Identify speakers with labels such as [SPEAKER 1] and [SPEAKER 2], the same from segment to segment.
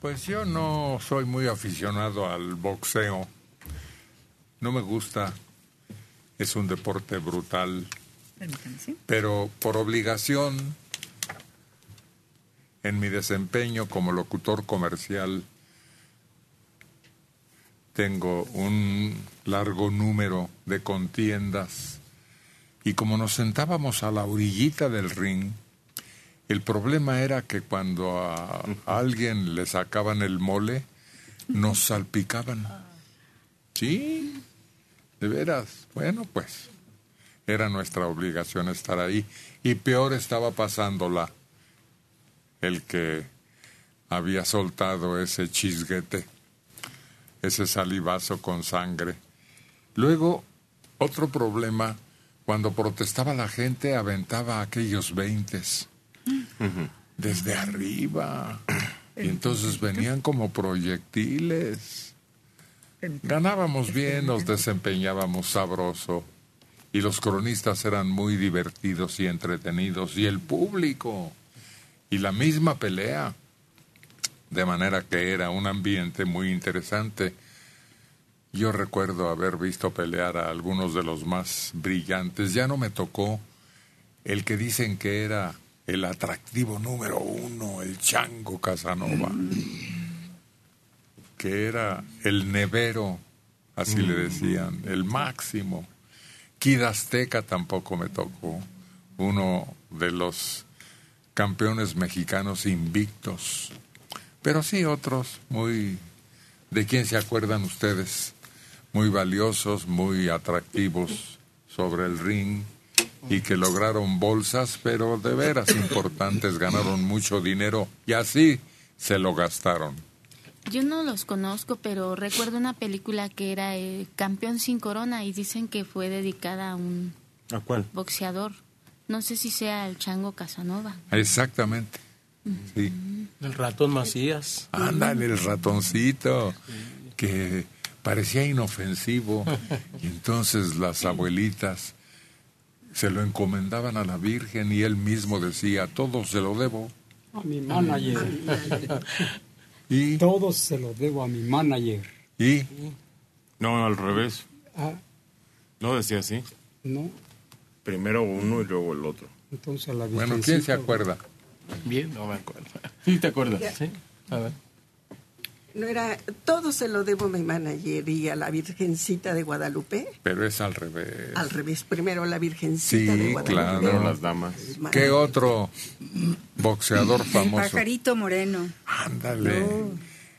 [SPEAKER 1] Pues yo no soy muy aficionado al boxeo. No me gusta. Es un deporte brutal. Pero por obligación, en mi desempeño como locutor comercial, tengo un largo número de contiendas y como nos sentábamos a la orillita del ring, el problema era que cuando a alguien le sacaban el mole, nos salpicaban. Sí, de veras. Bueno, pues era nuestra obligación estar ahí. Y peor estaba pasándola el que había soltado ese chisguete, ese salivazo con sangre. Luego, otro problema, cuando protestaba la gente, aventaba aquellos veintes desde arriba. Y entonces venían como proyectiles. Ganábamos bien, nos desempeñábamos sabroso. Y los cronistas eran muy divertidos y entretenidos. Y el público. Y la misma pelea. De manera que era un ambiente muy interesante. Yo recuerdo haber visto pelear a algunos de los más brillantes. Ya no me tocó el que dicen que era el atractivo número uno, el Chango Casanova, que era el nevero, así le decían, el máximo. Kid Azteca tampoco me tocó, uno de los campeones mexicanos invictos. Pero sí otros muy... ¿De quién se acuerdan ustedes? Muy valiosos, muy atractivos sobre el ring y que lograron bolsas, pero de veras importantes, ganaron mucho dinero y así se lo gastaron.
[SPEAKER 2] Yo no los conozco, pero recuerdo una película que era el Campeón sin Corona y dicen que fue dedicada a un
[SPEAKER 3] ¿A cuál?
[SPEAKER 2] boxeador. No sé si sea el Chango Casanova.
[SPEAKER 1] Exactamente. Sí.
[SPEAKER 4] El ratón Macías.
[SPEAKER 1] Ándale, el ratoncito, que parecía inofensivo. Y entonces las abuelitas se lo encomendaban a la Virgen y él mismo decía, todo se lo debo.
[SPEAKER 5] A mi manager.
[SPEAKER 1] ¿Y?
[SPEAKER 5] Todo se lo debo a mi manager.
[SPEAKER 1] ¿Y?
[SPEAKER 3] No, al revés.
[SPEAKER 5] Ah,
[SPEAKER 3] No decía así.
[SPEAKER 5] no.
[SPEAKER 3] Primero uno y luego el otro.
[SPEAKER 5] Entonces la
[SPEAKER 1] Bueno, ¿quién se acuerda?
[SPEAKER 4] Bien, no me acuerdo. Sí, te acuerdas, sí. A ver.
[SPEAKER 6] No era, todo se lo debo a mi manager y a la Virgencita de Guadalupe.
[SPEAKER 1] Pero es al revés.
[SPEAKER 6] Al revés, primero la Virgencita de
[SPEAKER 1] Sí,
[SPEAKER 6] Guadalupe.
[SPEAKER 1] claro.
[SPEAKER 3] Primero las damas.
[SPEAKER 1] ¿Qué otro boxeador
[SPEAKER 7] El
[SPEAKER 1] famoso?
[SPEAKER 7] pajarito moreno.
[SPEAKER 1] Ándale.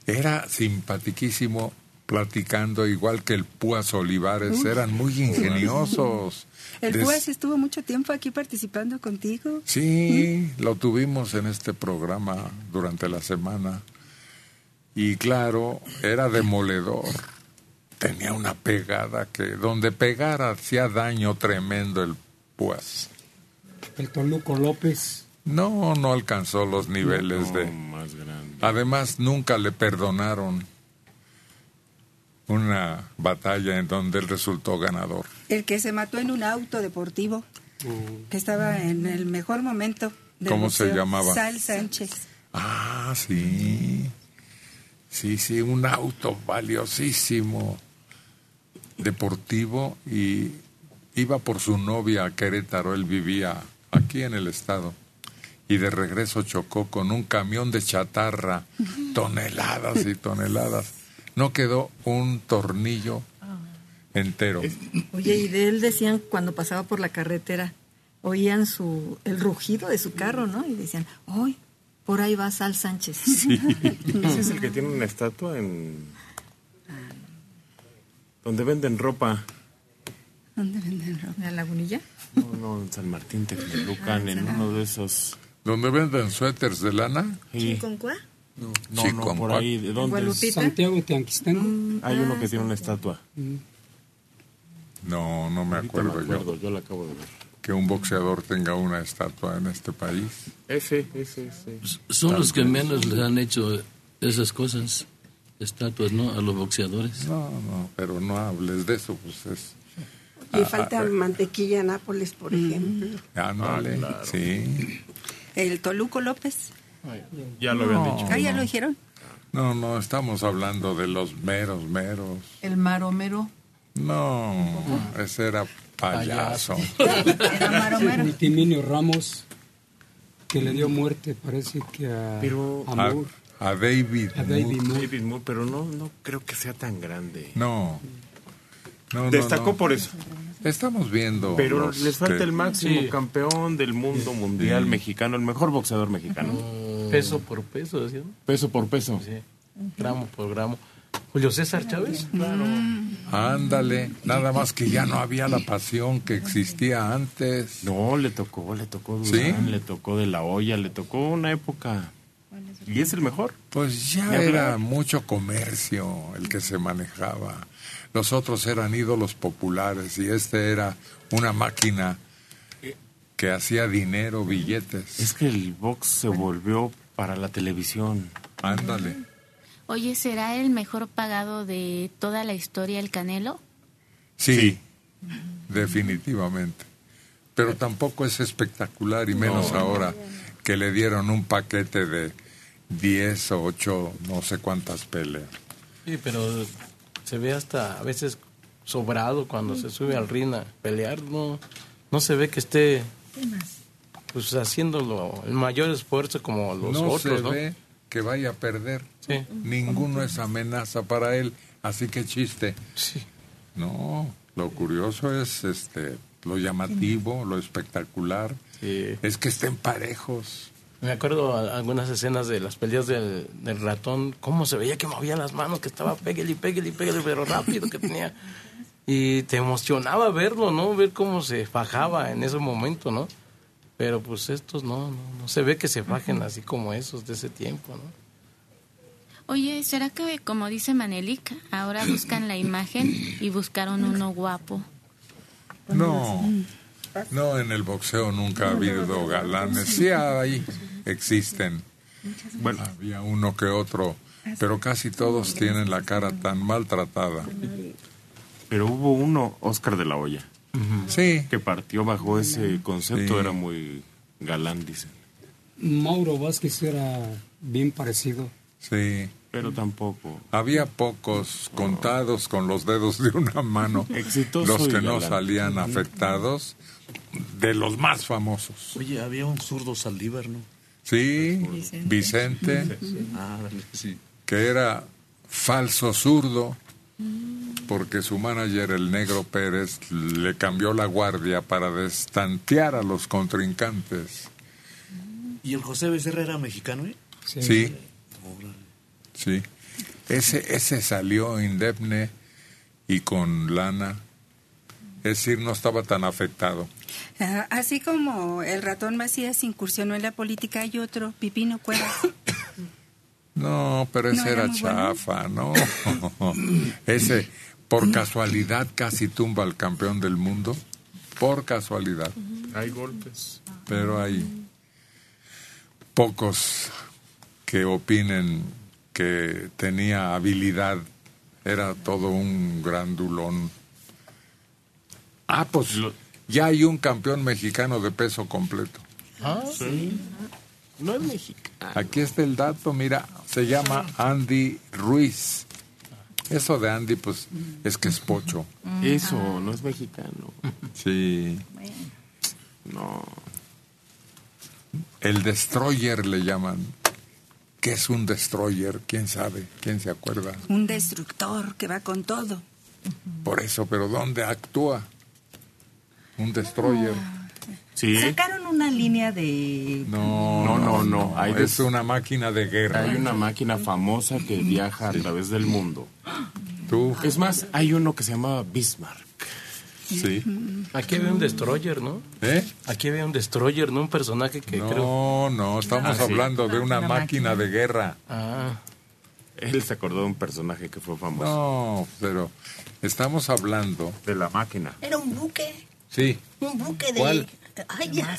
[SPEAKER 1] Era simpatiquísimo platicando, igual que el Púas Olivares. Eran muy ingeniosos.
[SPEAKER 7] El
[SPEAKER 1] Des-
[SPEAKER 7] Púas estuvo mucho tiempo aquí participando contigo.
[SPEAKER 1] Sí, lo tuvimos en este programa durante la semana. Y claro, era demoledor. Tenía una pegada que donde pegara hacía daño tremendo el Púas.
[SPEAKER 5] El Toluco López.
[SPEAKER 1] No, no alcanzó los niveles
[SPEAKER 3] No,
[SPEAKER 1] de...
[SPEAKER 3] más grande.
[SPEAKER 1] Además, nunca le perdonaron una batalla en donde él resultó ganador.
[SPEAKER 7] El que se mató en un auto deportivo, que estaba en el mejor momento. del
[SPEAKER 1] ¿Cómo se llamaba?
[SPEAKER 7] Sal Sánchez.
[SPEAKER 1] Ah, sí. Sí, sí, un auto valiosísimo, deportivo, y iba por su novia a Querétaro, él vivía aquí en el estado, y de regreso chocó con un camión de chatarra, toneladas y toneladas. No quedó un tornillo entero.
[SPEAKER 8] Oye, y de él decían cuando pasaba por la carretera, oían su el rugido de su carro, ¿no? Y decían, ¡ay! Por ahí va Sal Sánchez.
[SPEAKER 3] Ese es el que tiene una estatua en... Donde venden ropa.
[SPEAKER 7] ¿Dónde venden ropa?
[SPEAKER 8] ¿En la lagunilla?
[SPEAKER 3] No, no, en San Martín Texmelucan, en uno de esos...
[SPEAKER 1] ¿Dónde venden suéteres de lana?
[SPEAKER 3] Sí.
[SPEAKER 8] ¿Chiconcuá?
[SPEAKER 3] No, no,
[SPEAKER 1] Chiconcuac.
[SPEAKER 3] por ahí. ¿De dónde es?
[SPEAKER 5] Santiago Tianquistengo.
[SPEAKER 3] Hay uno que tiene una estatua.
[SPEAKER 1] No, no me
[SPEAKER 3] Ahorita me
[SPEAKER 1] acuerdo yo.
[SPEAKER 3] acuerdo, yo la acabo de ver.
[SPEAKER 1] Que un boxeador tenga una estatua en este país.
[SPEAKER 3] Ese, ese, ese.
[SPEAKER 4] Son los que menos les han hecho esas cosas, estatuas, ¿no? A los boxeadores.
[SPEAKER 1] No, no, pero no hables de eso, pues es...
[SPEAKER 6] Y
[SPEAKER 1] Ah,
[SPEAKER 6] falta
[SPEAKER 1] ah,
[SPEAKER 6] mantequilla Nápoles, por ejemplo.
[SPEAKER 1] Ándale,
[SPEAKER 3] Ah, claro.
[SPEAKER 1] sí.
[SPEAKER 7] El Toluco López.
[SPEAKER 3] Ya lo habían
[SPEAKER 1] No.
[SPEAKER 3] dicho.
[SPEAKER 7] Ah, ya lo dijeron.
[SPEAKER 1] No, no, estamos hablando de los meros, meros.
[SPEAKER 8] El maromero.
[SPEAKER 1] No, ese era payaso.
[SPEAKER 8] Era maromero.
[SPEAKER 5] Vitiminio Ramos, que le dio muerte, parece que a,
[SPEAKER 3] Pero-
[SPEAKER 5] a Moore,
[SPEAKER 1] a David.
[SPEAKER 5] a David
[SPEAKER 1] Moore.
[SPEAKER 5] Moore.
[SPEAKER 3] David Moore, pero no, no creo que sea tan grande.
[SPEAKER 1] No. No,
[SPEAKER 3] Destacó
[SPEAKER 1] no.
[SPEAKER 3] por eso.
[SPEAKER 1] Estamos viendo.
[SPEAKER 3] Pero
[SPEAKER 1] los
[SPEAKER 3] les falta
[SPEAKER 1] que-
[SPEAKER 3] el máximo
[SPEAKER 4] Sí.
[SPEAKER 3] campeón del mundo mundial mexicano, el mejor boxeador mexicano.
[SPEAKER 4] Peso por peso, decían.
[SPEAKER 3] Peso por peso.
[SPEAKER 4] Sí, gramo por gramo. Julio César Chávez.
[SPEAKER 1] Ándale, nada más que ya no había la pasión que existía antes.
[SPEAKER 3] No, le tocó, le tocó
[SPEAKER 1] ¿Sí?
[SPEAKER 3] Durán, le tocó de la olla, le tocó una época. Y es el mejor.
[SPEAKER 1] Pues ya era mucho comercio el que se manejaba. Los otros eran ídolos populares y este era una máquina que hacía dinero, billetes.
[SPEAKER 3] Es que el box se volvió para la televisión.
[SPEAKER 1] Ándale.
[SPEAKER 2] Oye, ¿será el mejor pagado de toda la historia el Canelo?
[SPEAKER 1] Sí, definitivamente. Pero tampoco es espectacular y menos ahora que le dieron un paquete de 10 o 8, no sé cuántas peleas.
[SPEAKER 4] Sí, pero se ve hasta a veces sobrado cuando se sube al ring a pelear. No, no se ve que esté pues haciéndolo el mayor esfuerzo como los
[SPEAKER 1] no
[SPEAKER 4] otros,
[SPEAKER 1] se
[SPEAKER 4] ¿no?
[SPEAKER 1] ve que vaya a perder.
[SPEAKER 4] Sí.
[SPEAKER 1] Ninguno es amenaza para él, así que chiste.
[SPEAKER 4] Sí.
[SPEAKER 1] No, lo curioso es este lo llamativo, lo espectacular,
[SPEAKER 4] Sí.
[SPEAKER 1] es que estén parejos.
[SPEAKER 4] Me acuerdo a- algunas escenas de las peleas del, del ratón, cómo se veía que movía las manos, que estaba pégale, pégale, pégale, pero rápido que tenía. Y te emocionaba verlo, ¿no? Ver cómo se fajaba en ese momento, ¿no? Pero pues estos no, no, no se ve que se fajen así como esos de ese tiempo, ¿no?
[SPEAKER 2] Oye, ¿será que, como dice Manelik, ahora buscan la imagen y buscaron uno guapo?
[SPEAKER 1] No, no, en el boxeo nunca ha habido galanes. Sí hay, existen. Bueno, había uno que otro, pero casi todos tienen la cara tan maltratada.
[SPEAKER 3] Pero hubo uno, Oscar de la Hoya,
[SPEAKER 1] Sí,
[SPEAKER 3] que partió bajo ese concepto,
[SPEAKER 1] Sí.
[SPEAKER 3] era muy galán, dicen.
[SPEAKER 5] Mauro Vázquez era bien parecido.
[SPEAKER 1] sí.
[SPEAKER 3] Pero tampoco.
[SPEAKER 1] Había pocos contados con los dedos de una mano.
[SPEAKER 3] Exitoso
[SPEAKER 1] Los que no
[SPEAKER 3] galán.
[SPEAKER 1] salían afectados, de los más famosos.
[SPEAKER 9] Oye, había un zurdo Saldívar, ¿no?
[SPEAKER 1] Sí, Vicente,
[SPEAKER 9] Ah, dale, sí.
[SPEAKER 1] que era falso zurdo, porque su manager, el negro Pérez, le cambió la guardia para destantear a los contrincantes.
[SPEAKER 9] ¿Y el José Becerra era mexicano, eh?
[SPEAKER 1] Sí, sí. Ese, ese salió indemne y con lana. Es decir, no estaba tan afectado.
[SPEAKER 7] Ah, Así como el ratón Macías incursionó en la política, hay otro, Pipino Cuevas.
[SPEAKER 1] No, pero ese
[SPEAKER 7] ¿No era
[SPEAKER 1] era
[SPEAKER 7] muy bueno?
[SPEAKER 1] chafa, ¿no? ese, por casualidad, casi tumba al campeón del mundo. Por casualidad.
[SPEAKER 3] Hay golpes.
[SPEAKER 1] Pero hay pocos que opinen que tenía habilidad. Era todo un grandulón. Ah, pues ya hay un campeón mexicano de peso completo.
[SPEAKER 4] Ah,
[SPEAKER 3] No es mexicano.
[SPEAKER 1] Aquí está el dato, mira, se llama Andy Ruiz. Eso de Andy, pues, es que es pocho.
[SPEAKER 3] Eso, no es mexicano.
[SPEAKER 1] Sí.
[SPEAKER 3] No.
[SPEAKER 1] El destroyer le llaman. ¿Qué es un destroyer? ¿Quién sabe? ¿Quién se acuerda?
[SPEAKER 7] Un destructor que va con todo.
[SPEAKER 1] Por eso, pero ¿dónde actúa? Un destroyer.
[SPEAKER 3] Sí.
[SPEAKER 8] Sacaron una línea de...
[SPEAKER 1] No,
[SPEAKER 3] No, no, no, hay
[SPEAKER 1] es una máquina de guerra.
[SPEAKER 3] Hay una máquina famosa que viaja a través del mundo.
[SPEAKER 1] Tú,
[SPEAKER 3] Es más, hay uno que se llama Bismarck.
[SPEAKER 1] sí.
[SPEAKER 4] Aquí había un destroyer, ¿no?
[SPEAKER 1] ¿Eh?
[SPEAKER 4] Aquí había un destroyer, ¿no? Un personaje que creo...
[SPEAKER 1] No, no, estamos
[SPEAKER 3] Ah, sí.
[SPEAKER 1] hablando de una,
[SPEAKER 8] Una
[SPEAKER 1] máquina,
[SPEAKER 8] máquina.
[SPEAKER 1] de guerra.
[SPEAKER 4] Ah,
[SPEAKER 3] Él se acordó de un personaje que fue famoso.
[SPEAKER 1] No, pero estamos hablando.
[SPEAKER 3] De la máquina.
[SPEAKER 10] Era un buque,
[SPEAKER 1] Sí,
[SPEAKER 10] un buque de...
[SPEAKER 1] ¿Cuál?
[SPEAKER 10] Ay, ya.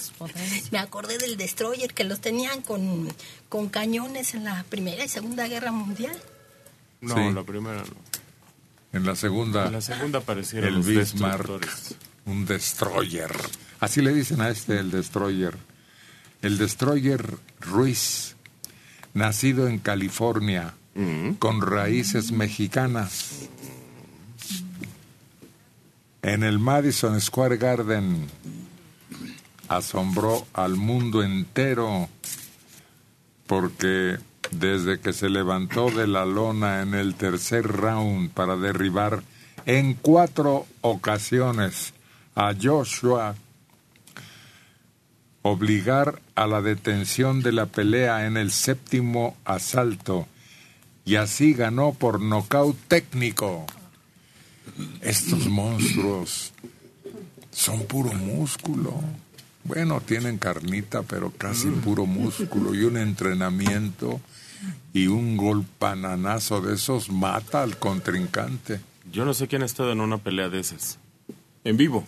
[SPEAKER 10] Me acordé del destroyer que los tenían con, con cañones en la Primera y Segunda Guerra Mundial.
[SPEAKER 3] No,
[SPEAKER 1] Sí.
[SPEAKER 3] la primera no.
[SPEAKER 1] en la segunda.
[SPEAKER 3] En la segunda aparecieron
[SPEAKER 1] el
[SPEAKER 3] los
[SPEAKER 1] Bismarck,
[SPEAKER 3] destructores.
[SPEAKER 1] un destroyer. Así le dicen a este el destroyer. El destroyer Ruiz, nacido en California con raíces mexicanas. En el Madison Square Garden asombró al mundo entero porque desde que se levantó de la lona en el tercer round para derribar en cuatro ocasiones a Joshua, obligar a la detención de la pelea en el séptimo asalto y así ganó por nocaut técnico. Estos monstruos son puro músculo. Bueno, tienen carnita, pero casi puro músculo y un entrenamiento y un golpananazo de esos mata al contrincante.
[SPEAKER 3] Yo no sé quién ha estado en una pelea de esas. En vivo.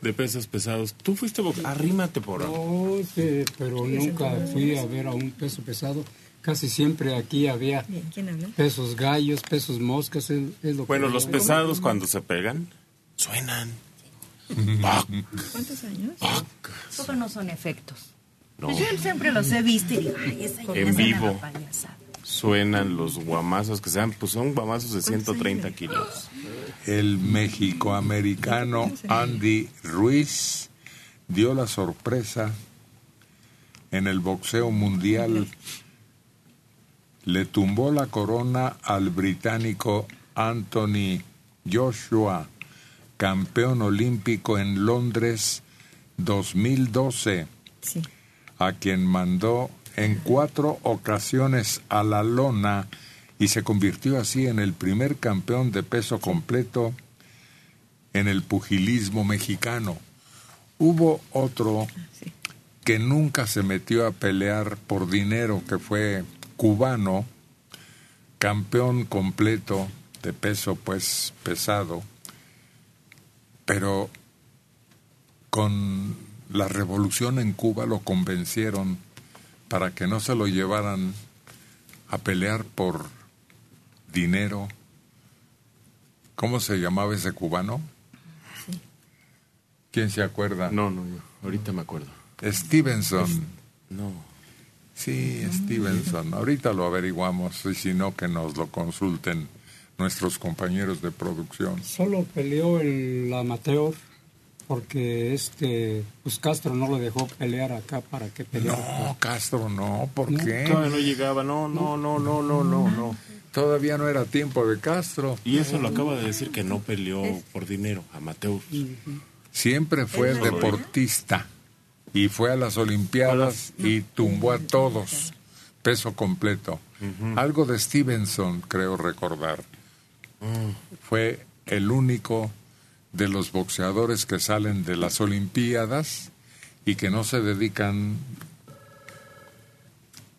[SPEAKER 3] De pesos pesados. Tú fuiste box... Arrímate por ahí.
[SPEAKER 5] No, sí, pero nunca fui a ver a un peso pesado. Casi siempre aquí había
[SPEAKER 8] Bien, ¿quién habla?
[SPEAKER 5] pesos gallos, pesos moscas. Es, es lo que
[SPEAKER 3] Bueno, los pesados cuando se pegan, suenan.
[SPEAKER 8] ¿Cuántos años?
[SPEAKER 11] Esos no son efectos.
[SPEAKER 3] No.
[SPEAKER 11] Pues yo siempre los he visto y digo, ay, esa ya
[SPEAKER 3] En vivo. Suenan los guamazos que sean, pues son guamazos de 130 kilos.
[SPEAKER 1] El mexicoamericano Andy Ruiz dio la sorpresa en el boxeo mundial. Le tumbó la corona al británico Anthony Joshua, campeón olímpico en Londres 2012,
[SPEAKER 8] Sí.
[SPEAKER 1] a quien mandó en cuatro ocasiones a la lona y se convirtió así en el primer campeón de peso completo en el pugilismo mexicano. Hubo otro que nunca se metió a pelear por dinero, que fue cubano, campeón completo de peso pues pesado, pero con la revolución en Cuba lo convencieron para que no se lo llevaran a pelear por dinero. ¿Cómo se llamaba ese cubano? ¿Quién se acuerda?
[SPEAKER 3] No, no, yo. Ahorita me acuerdo.
[SPEAKER 1] Stevenson.
[SPEAKER 3] No.
[SPEAKER 1] Sí, Stevenson. Ahorita lo averiguamos y si no, que nos lo consulten nuestros compañeros de producción.
[SPEAKER 5] Solo peleó el amateur porque este pues Castro no lo dejó pelear acá para que peleara.
[SPEAKER 1] No, Castro, no. ¿Por
[SPEAKER 5] No,
[SPEAKER 1] qué?
[SPEAKER 3] Todavía no llegaba, no, no, no, no, no, no, no.
[SPEAKER 1] Todavía no era tiempo de Castro.
[SPEAKER 3] Y eso lo acaba de decir que no peleó por dinero, amateur.
[SPEAKER 1] Siempre fue
[SPEAKER 3] lo
[SPEAKER 1] deportista y fue a las Olimpiadas y tumbó a todos, peso completo. Algo de Stevenson, creo recordar. Fue el único de los boxeadores que salen de las Olimpiadas y que no se dedican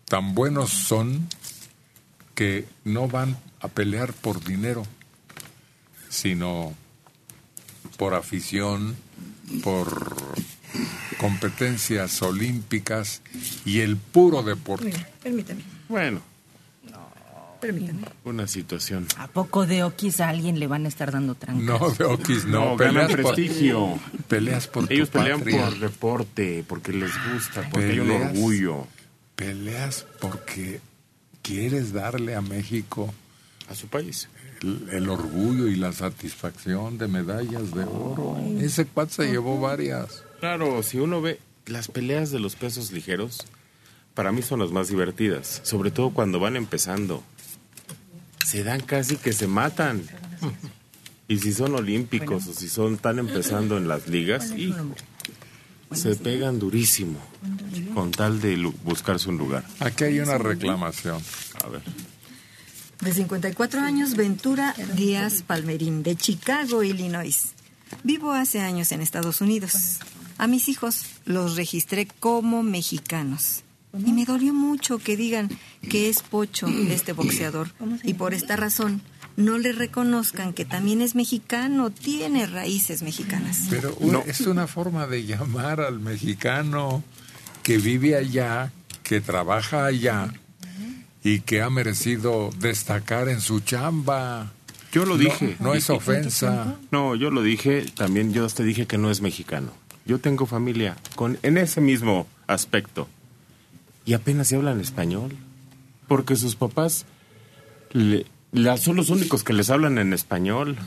[SPEAKER 1] tan buenos son que no van a pelear por dinero, sino por afición, por competencias olímpicas y el puro deporte.
[SPEAKER 8] Mira, permítame,
[SPEAKER 3] Bueno, una situación.
[SPEAKER 11] ¿A poco de Oquis a alguien le van a estar dando trancas?
[SPEAKER 1] No, de Oquis, no.
[SPEAKER 3] No, ganan
[SPEAKER 1] peleas por-
[SPEAKER 3] prestigio.
[SPEAKER 1] peleas por tu
[SPEAKER 3] Ellos pelean
[SPEAKER 1] patria.
[SPEAKER 3] por deporte, porque les gusta, porque hay un
[SPEAKER 1] Peleas.
[SPEAKER 3] orgullo.
[SPEAKER 1] Peleas porque quieres darle a México
[SPEAKER 3] A su país.
[SPEAKER 1] el, el orgullo y la satisfacción de medallas de oro. Ese cuat se llevó varias.
[SPEAKER 3] Claro, si uno ve las peleas de los pesos ligeros, para mí son las más divertidas, sobre todo cuando van empezando. Se dan casi que se matan. Y si son olímpicos o si son tan empezando en las ligas, hijo, se pegan durísimo con tal de buscarse un lugar.
[SPEAKER 1] Aquí hay una reclamación.
[SPEAKER 3] A ver.
[SPEAKER 8] De 54 años, Ventura Díaz Palmerín, de Chicago, Illinois. Vivo hace años en Estados Unidos. A mis hijos los registré como mexicanos. Y me dolió mucho que digan que es pocho este boxeador. Y por esta razón no le reconozcan que también es mexicano, tiene raíces mexicanas.
[SPEAKER 1] Pero una- es una forma de llamar al mexicano que vive allá, que trabaja allá y que ha merecido destacar en su chamba.
[SPEAKER 3] Yo lo
[SPEAKER 1] No,
[SPEAKER 3] dije.
[SPEAKER 1] No, es ofensa.
[SPEAKER 3] No, yo lo dije, también yo te dije que no es mexicano. Yo tengo familia con en ese mismo aspecto. Y apenas se hablan español. Porque sus papás le- la- son los únicos que les hablan en español.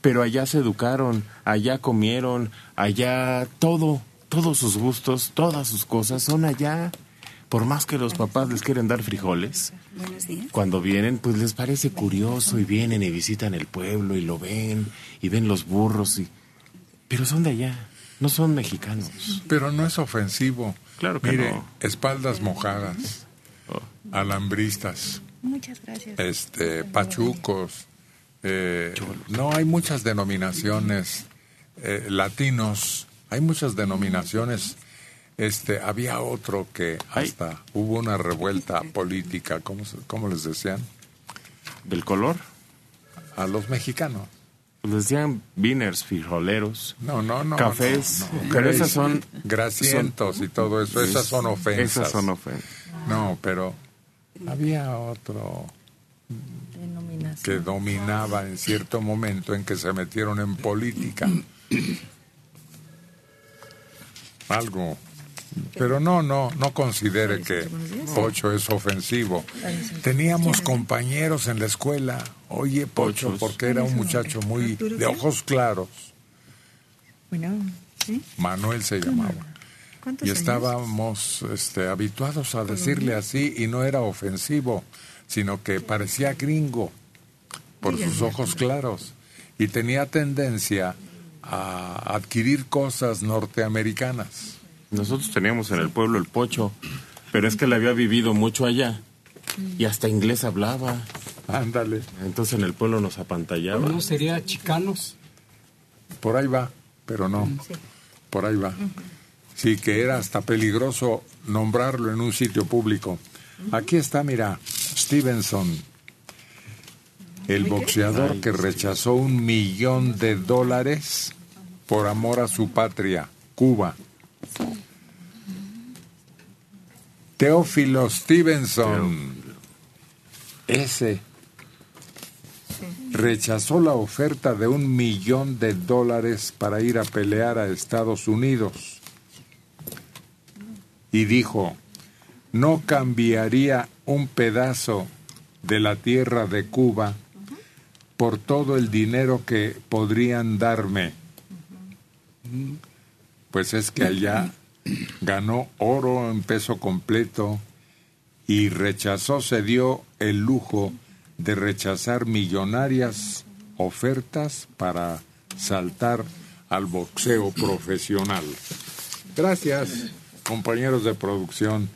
[SPEAKER 3] Pero allá se educaron, allá comieron, allá todo, todos sus gustos, todas sus cosas son allá. Por más que los papás les quieren dar frijoles, cuando vienen, pues les parece curioso y vienen y visitan el pueblo y lo ven y ven los burros y pero son de allá, no son mexicanos.
[SPEAKER 1] Pero no es ofensivo.
[SPEAKER 3] Claro que
[SPEAKER 1] Mire,
[SPEAKER 3] no.
[SPEAKER 1] espaldas mojadas, alambristas,
[SPEAKER 7] Muchas gracias.
[SPEAKER 1] este, pachucos. eh, no hay muchas denominaciones eh, latinos, hay muchas denominaciones. Este, había otro que hasta hubo una revuelta política, ¿cómo, cómo les decían?
[SPEAKER 3] ¿Del color?
[SPEAKER 1] A los mexicanos.
[SPEAKER 3] Les decían beaners, frijoleros,
[SPEAKER 1] No, no, no.
[SPEAKER 3] cafés,
[SPEAKER 1] no, no.
[SPEAKER 3] pero esas son
[SPEAKER 1] Grasientos y todo eso, esas son ofensas.
[SPEAKER 3] Esas son ofensas.
[SPEAKER 1] No, pero había otro que dominaba en cierto momento en que se metieron en política. Algo. Pero no, no, no considere que Pocho es ofensivo. Teníamos compañeros en la escuela. Oye, Pocho, porque era un muchacho muy de ojos claros.
[SPEAKER 7] Bueno, ¿sí?
[SPEAKER 1] Manuel se llamaba.
[SPEAKER 7] ¿Cuántos
[SPEAKER 1] Y estábamos este, habituados a decirle así y no era ofensivo, sino que parecía gringo por sus ojos claros y tenía tendencia a adquirir cosas norteamericanas.
[SPEAKER 3] Nosotros teníamos en el pueblo el pocho, pero es que él había vivido mucho allá y hasta inglés hablaba.
[SPEAKER 1] Ándale.
[SPEAKER 3] Entonces en el pueblo nos apantallaba.
[SPEAKER 5] ¿No sería chicanos?
[SPEAKER 1] Por ahí va, pero no. Por ahí va. Sí, que era hasta peligroso nombrarlo en un sitio público. Aquí está, mira, Stevenson, el boxeador que rechazó un millón de dólares por amor a su patria, Cuba. Teófilo Stevenson, ese rechazó la oferta de un millón de dólares para ir a pelear a Estados Unidos. Y dijo, no cambiaría un pedazo de la tierra de Cuba por todo el dinero que podrían darme. Pues es que allá ganó oro en peso completo y rechazó, se dio el lujo de rechazar millonarias ofertas para saltar al boxeo profesional. Gracias, compañeros de producción.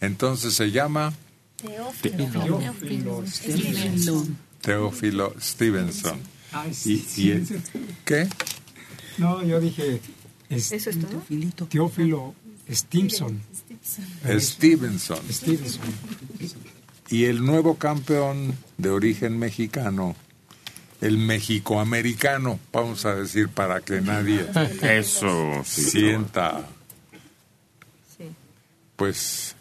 [SPEAKER 1] Entonces se llama
[SPEAKER 2] Teófilo Stevenson.
[SPEAKER 1] Teófilo Stevenson.
[SPEAKER 5] Ah,
[SPEAKER 1] ¿Y,
[SPEAKER 5] sí,
[SPEAKER 1] y el-
[SPEAKER 5] sí.
[SPEAKER 1] qué?
[SPEAKER 5] No, yo dije es-
[SPEAKER 7] ¿Eso es todo?
[SPEAKER 5] Teófilo Stimson.
[SPEAKER 1] Stevenson.
[SPEAKER 5] Stevenson.
[SPEAKER 1] Y el nuevo campeón de origen mexicano, el mexicoamericano, vamos a decir, para que nadie
[SPEAKER 3] Eso, sí,
[SPEAKER 1] sienta, pues,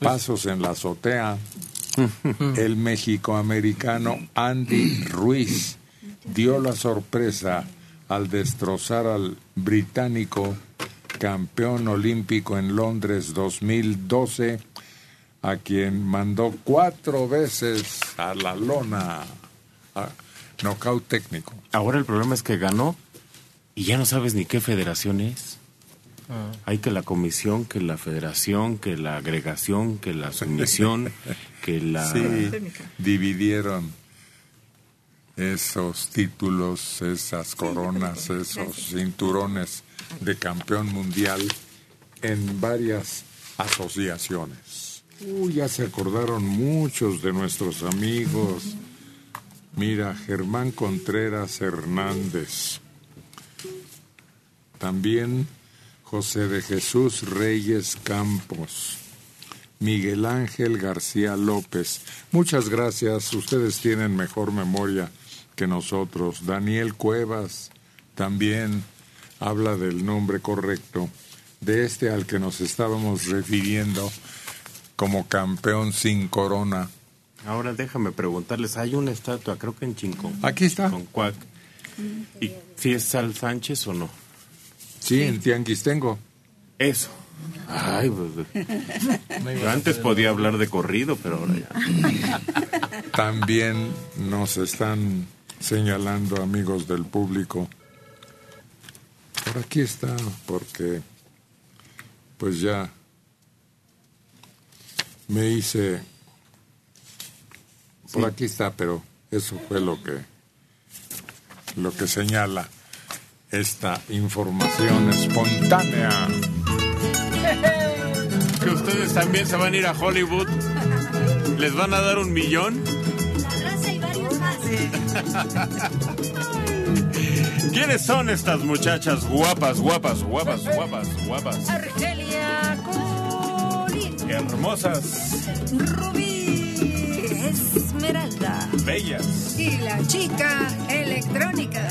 [SPEAKER 1] pasos en la azotea. El mexicoamericano Andy Ruiz dio la sorpresa al destrozar al británico campeón olímpico en Londres 2012, a quien mandó cuatro veces a la lona. a Nocaut técnico.
[SPEAKER 3] Ahora el problema es que ganó y ya no sabes ni qué federación es. Hay que la comisión, que la federación, que la agregación, que la sumisión, que la...
[SPEAKER 1] Sí, dividieron esos títulos, esas coronas, esos cinturones de campeón mundial en varias asociaciones. Uy, ya se acordaron muchos de nuestros amigos. Mira, Germán Contreras Hernández. También José de Jesús Reyes Campos. Miguel Ángel García López. Muchas gracias. Ustedes tienen mejor memoria que nosotros. Daniel Cuevas también habla del nombre correcto de este al que nos estábamos refiriendo como campeón sin corona.
[SPEAKER 3] Ahora déjame preguntarles, hay una estatua, creo que en Chincón.
[SPEAKER 1] Aquí está.
[SPEAKER 3] Con Cuac. ¿Y si es Sal Sánchez o no?
[SPEAKER 1] Sí, en Tianguistengo.
[SPEAKER 3] Eso. Ay, pues, yo antes podía hablar de corrido, pero ahora ya.
[SPEAKER 1] También nos están señalando amigos del público. Por aquí está, porque pues ya me hice... Por aquí está, pero eso fue lo que lo que señala esta información espontánea.
[SPEAKER 3] Que ustedes también se van a ir a Hollywood. ¿Les van a dar un millón? ¿Quiénes son estas muchachas guapas, guapas, guapas, guapas, guapas?
[SPEAKER 8] Argelia Colín,
[SPEAKER 3] Hermosas,
[SPEAKER 8] Rubí, Esmeralda
[SPEAKER 3] bellas.
[SPEAKER 8] y la chica electrónica.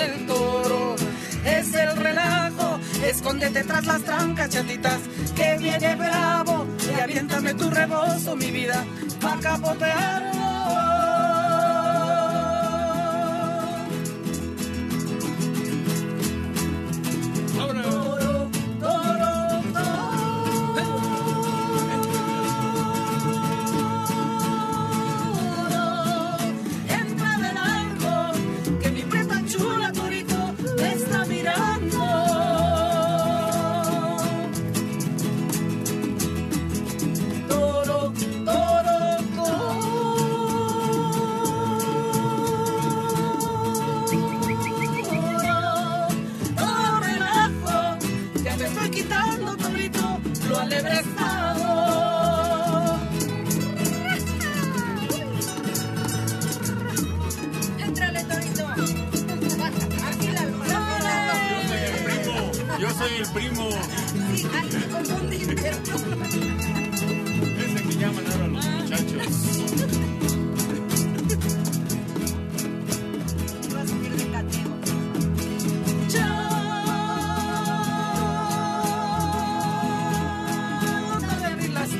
[SPEAKER 12] El toro. Es el relajo, escóndete tras las trancas chatitas, que viene bravo y aviéntame tu rebozo, mi vida, pa' capotearlo.
[SPEAKER 3] Primo. Ese que llaman ahora los muchachos.
[SPEAKER 12] de abrir las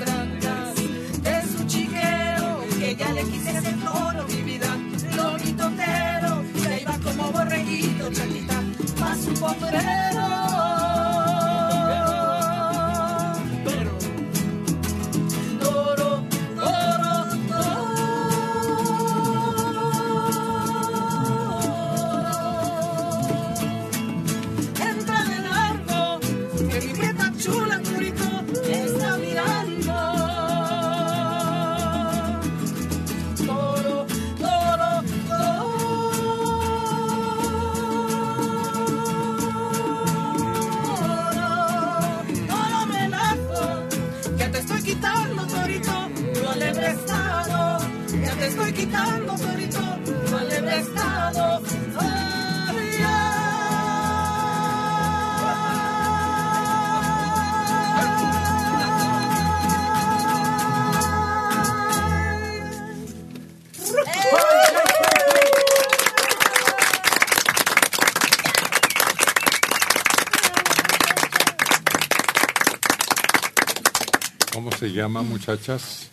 [SPEAKER 1] llama, muchachas?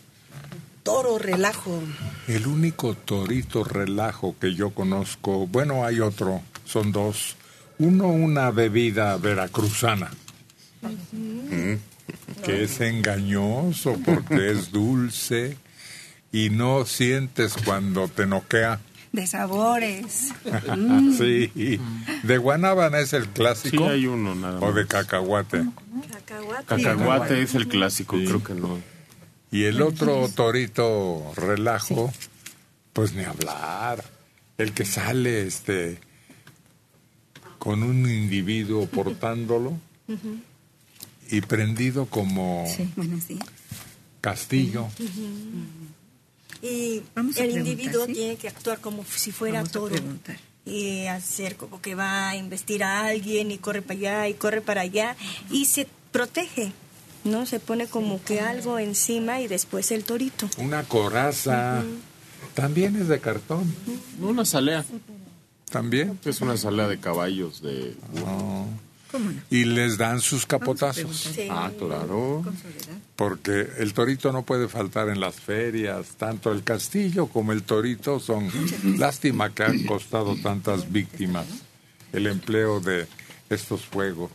[SPEAKER 6] Toro relajo.
[SPEAKER 1] El único torito relajo que yo conozco, bueno, hay otro, son dos. Uno, una bebida veracruzana, mm, que es engañoso porque es dulce y no sientes cuando te noquea.
[SPEAKER 7] De sabores.
[SPEAKER 1] sí. ¿De guanábana es el clásico?
[SPEAKER 3] Sí, hay uno nada
[SPEAKER 1] ¿O de cacahuate?
[SPEAKER 3] Cacahuate es el clásico, creo que no.
[SPEAKER 1] Y el otro torito relajo, pues ni hablar. El que sale este con un individuo portándolo y prendido como
[SPEAKER 7] Sí,
[SPEAKER 1] castillo.
[SPEAKER 13] Y
[SPEAKER 7] Vamos
[SPEAKER 13] el individuo
[SPEAKER 7] ¿sí?
[SPEAKER 13] tiene que actuar como si fuera
[SPEAKER 7] Vamos
[SPEAKER 13] toro. Y hacer como que va a investir a alguien y corre para allá y corre para allá y se protege, ¿no? Se pone como que algo encima y después el torito.
[SPEAKER 1] Una coraza. También es de cartón.
[SPEAKER 3] Una salea.
[SPEAKER 1] También.
[SPEAKER 3] Es una salea de caballos de...
[SPEAKER 1] No. y les dan sus capotazos.
[SPEAKER 3] Sí. Ah, claro.
[SPEAKER 1] Porque el torito no puede faltar en las ferias, tanto el castillo como el torito son lástima que han costado tantas víctimas el empleo de estos fuegos.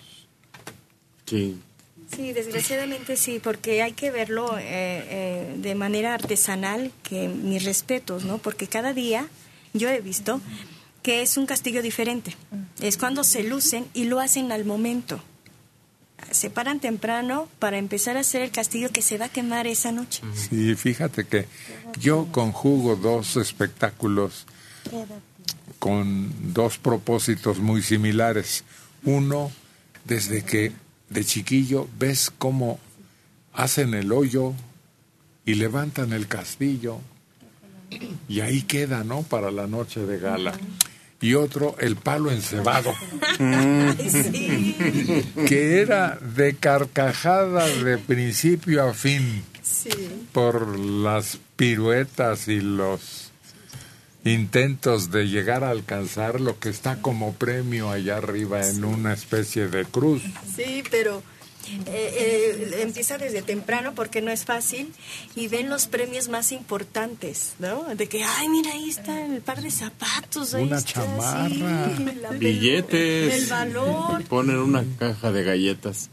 [SPEAKER 3] Sí.
[SPEAKER 13] Sí, desgraciadamente sí, porque hay que verlo eh, eh, de manera artesanal, que mis respetos, ¿no? Porque cada día yo he visto que es un castillo diferente. Es cuando se lucen y lo hacen al momento. Se paran temprano para empezar a hacer el castillo que se va a quemar esa noche.
[SPEAKER 1] Sí, fíjate que yo conjugo dos espectáculos con dos propósitos muy similares. Uno, desde que de chiquillo ves cómo hacen el hoyo y levantan el castillo y ahí queda, ¿no? Para la noche de gala. Y otro, el palo encebado, que era de carcajada de principio a fin. Por las piruetas y los intentos de llegar a alcanzar lo que está como premio allá arriba en una especie de cruz.
[SPEAKER 13] Sí, pero eh, eh, empieza desde temprano porque no es fácil y ven los premios más importantes, ¿no? De que, ay, mira, ahí está el par de zapatos, ahí
[SPEAKER 1] Una
[SPEAKER 13] está,
[SPEAKER 1] chamarra.
[SPEAKER 13] sí, la
[SPEAKER 3] Billetes.
[SPEAKER 13] El valor.
[SPEAKER 3] Ponen una caja de galletas.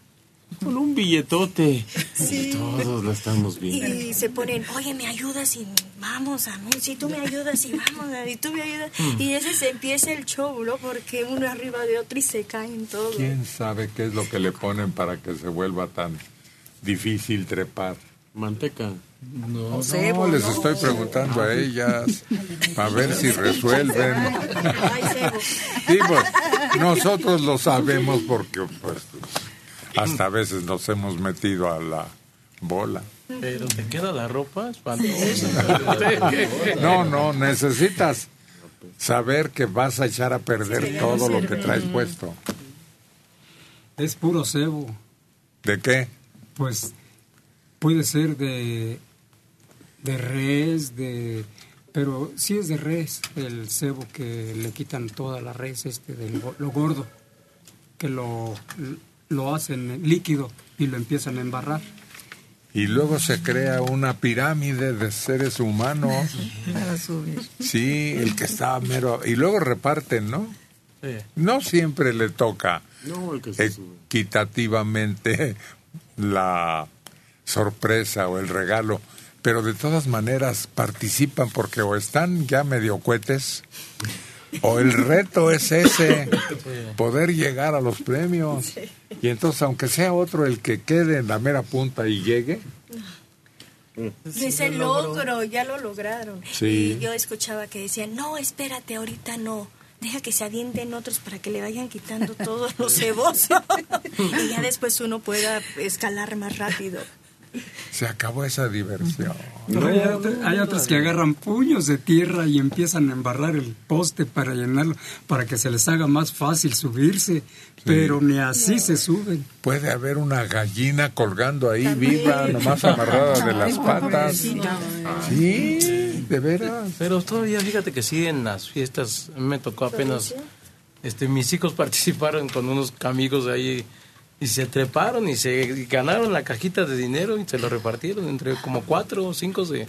[SPEAKER 3] Con un billetote.
[SPEAKER 13] Sí.
[SPEAKER 3] Todos lo estamos viendo.
[SPEAKER 13] Y se ponen, oye, me ayudas y vamos, a mí, si tú me ayudas y vamos, y tú me ayudas.
[SPEAKER 1] Mm.
[SPEAKER 13] Y ese se empieza el show, ¿no? Porque uno arriba de otro y se caen todos.
[SPEAKER 1] ¿Quién sabe qué es lo que le ponen para que se vuelva tan difícil trepar?
[SPEAKER 3] Manteca.
[SPEAKER 1] No,
[SPEAKER 13] O cebo,
[SPEAKER 1] les
[SPEAKER 13] ¿no?
[SPEAKER 1] estoy preguntando a ellas a ver si resuelven. Sí, pues, nosotros lo sabemos porque pues, hasta a veces nos hemos metido a la bola.
[SPEAKER 4] Pero te queda la ropa espantosa.
[SPEAKER 1] No, no, necesitas saber que vas a echar a perder
[SPEAKER 5] Sí,
[SPEAKER 1] todo lo que traes puesto.
[SPEAKER 5] Es puro cebo.
[SPEAKER 1] ¿De qué?
[SPEAKER 5] Pues puede ser de, de res, de pero sí es de res el cebo que le quitan toda la res este de lo, lo gordo que lo, lo hacen líquido y lo empiezan a embarrar
[SPEAKER 1] Y luego se crea una pirámide de seres humanos.
[SPEAKER 8] Para subir.
[SPEAKER 1] Sí, el que está mero. Y luego reparten, ¿no? No siempre le toca
[SPEAKER 3] No, el que se sube.
[SPEAKER 1] equitativamente la sorpresa o el regalo, pero de todas maneras participan porque o están ya medio cuetes o el reto es ese, poder llegar a los premios. Y entonces, aunque sea otro el que quede en la mera punta y llegue,
[SPEAKER 13] Dice logro, ya lo lograron.
[SPEAKER 1] Sí.
[SPEAKER 13] Y yo escuchaba que decían, no, espérate, ahorita no. Deja que se avienten otros para que le vayan quitando todos los cebos. y ya después uno pueda escalar más rápido.
[SPEAKER 1] Se acabó esa diversión.
[SPEAKER 5] Pero hay, otras- hay otras que agarran puños de tierra y empiezan a embarrar el poste para llenarlo, para que se les haga más fácil subirse, pero ni así se suben.
[SPEAKER 1] Puede haber una gallina colgando ahí viva, nomás amarrada de las patas. Sí, de veras.
[SPEAKER 4] Pero todavía fíjate que sí en las fiestas a mí me tocó apenas este mis hijos participaron con unos amigos ahí y se treparon y se y ganaron la cajita de dinero y se lo repartieron entre como cuatro o cinco se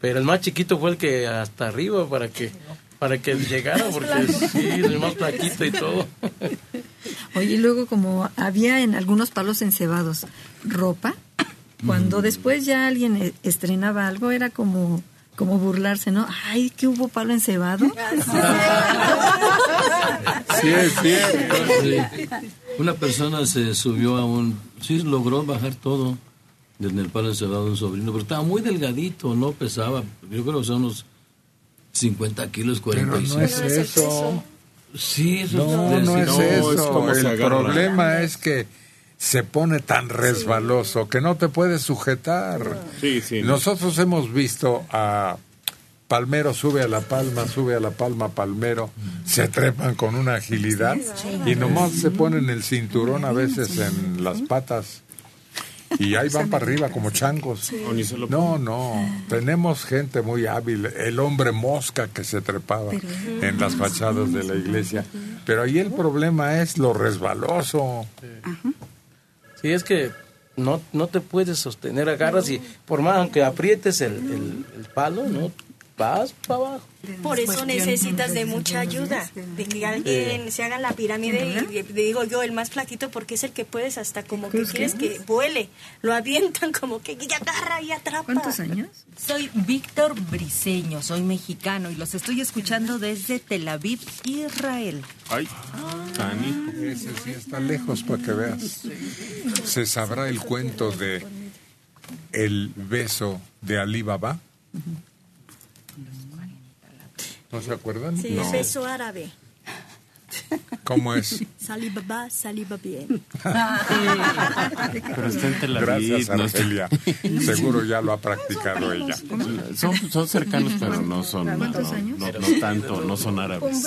[SPEAKER 4] pero el más chiquito fue el que hasta arriba para que para que llegara porque sí el más plaquito y todo.
[SPEAKER 8] Oye, y luego como había en algunos palos encebados ropa, cuando después ya alguien eh, estrenaba algo era como como burlarse, ¿no? Ay, que hubo palo encebado.
[SPEAKER 1] Sí, es cierto.
[SPEAKER 14] Sí. Una persona se subió a un... Sí, logró bajar todo desde el palo encebado de un sobrino, pero estaba muy delgadito, no pesaba. Yo creo que son unos 50 kilos,
[SPEAKER 1] Pero
[SPEAKER 14] 45.
[SPEAKER 1] no es eso.
[SPEAKER 14] Sí, eso
[SPEAKER 1] No,
[SPEAKER 14] es
[SPEAKER 1] no es eso. El problema es que se pone tan resbaloso que no te puedes sujetar.
[SPEAKER 3] Sí, sí.
[SPEAKER 1] Nosotros hemos visto a Palmero sube a la palma, sube a la palma Palmero, se trepan con una agilidad y nomás se ponen el cinturón a veces en las patas y ahí van para arriba como changos. No, no, tenemos gente muy hábil, el hombre mosca que se trepaba en las fachadas de la iglesia. Pero ahí el problema es lo resbaloso.
[SPEAKER 4] Sí, es que no, no te puedes sostener, agarras y por más que aprietes el, el palo, no vas para abajo.
[SPEAKER 13] Por eso necesitas de mucha ayuda, de que alguien se haga la pirámide y y digo yo el más flaquito porque es el que puedes hasta como que quieres que vuele, lo avientan como que y agarra y atrapa.
[SPEAKER 11] ¿Cuántos años? Soy Víctor Briseño, soy mexicano y los estoy escuchando desde Tel Aviv, Israel.
[SPEAKER 3] Ay, canijo.
[SPEAKER 1] Ese sí está lejos para que veas. Se sabrá el cuento de el beso de Ali Baba. ¿No se acuerdan?
[SPEAKER 13] Sí,
[SPEAKER 1] No.
[SPEAKER 13] beso árabe.
[SPEAKER 1] ¿Cómo es?
[SPEAKER 13] Salí babá, salí bien.
[SPEAKER 3] Pero está en Tel Aviv,
[SPEAKER 1] Gracias, Argelia. Seguro ya lo ha practicado ella.
[SPEAKER 3] Son, son cercanos, pero no son. No,
[SPEAKER 6] ¿Cuántos años?
[SPEAKER 3] no- no tanto, no son árabes.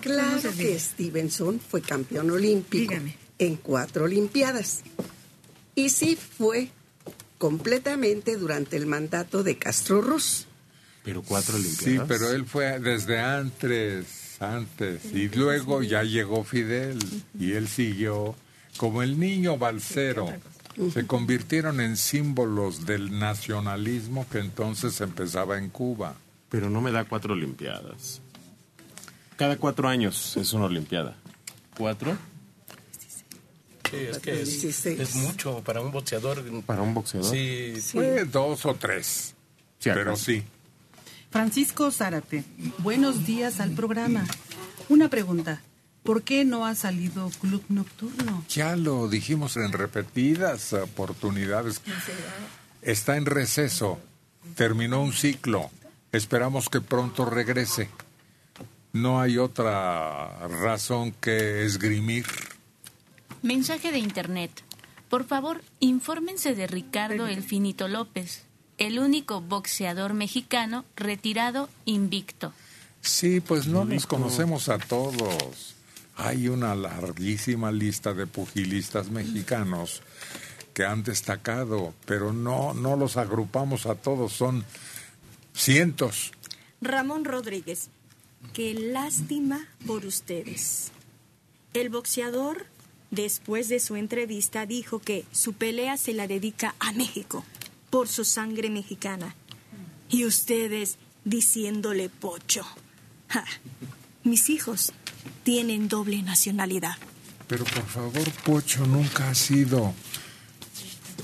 [SPEAKER 6] Claro que Stevenson fue campeón olímpico en cuatro Olimpiadas. Y sí fue completamente durante el mandato de Castro Ruz.
[SPEAKER 3] Pero cuatro
[SPEAKER 1] Sí,
[SPEAKER 3] Olimpiadas.
[SPEAKER 1] pero él fue desde antes, antes. Y luego ya llegó Fidel y él siguió como el niño balsero. Se convirtieron en símbolos del nacionalismo que entonces empezaba en Cuba.
[SPEAKER 3] Pero no me da cuatro Olimpiadas. Cada cuatro años es una Olimpiada. ¿Cuatro?
[SPEAKER 4] Sí, es que es,
[SPEAKER 6] 16.
[SPEAKER 4] es mucho para un boxeador.
[SPEAKER 3] ¿Para un boxeador?
[SPEAKER 4] Sí,
[SPEAKER 1] Fue dos o tres. pero sí.
[SPEAKER 15] Francisco Zárate, buenos días al programa. Una pregunta, ¿por qué no ha salido Club Nocturno?
[SPEAKER 1] Ya lo dijimos en repetidas oportunidades. Está en receso. Terminó un ciclo. Esperamos que pronto regrese. No hay otra razón que esgrimir.
[SPEAKER 2] Mensaje de internet. Por favor, infórmense de Ricardo El Finito López, el único boxeador mexicano retirado invicto.
[SPEAKER 1] Sí, pues no nos conocemos a todos. Hay una larguísima lista de pugilistas mexicanos que han destacado, pero no, no los agrupamos a todos, son cientos.
[SPEAKER 13] Ramón Rodríguez, qué lástima por ustedes. El boxeador, después de su entrevista, dijo que su pelea se la dedica a México, por su sangre mexicana. Y ustedes diciéndole pocho. Ja, Mis hijos tienen doble nacionalidad.
[SPEAKER 1] Pero por favor, Pocho nunca ha sido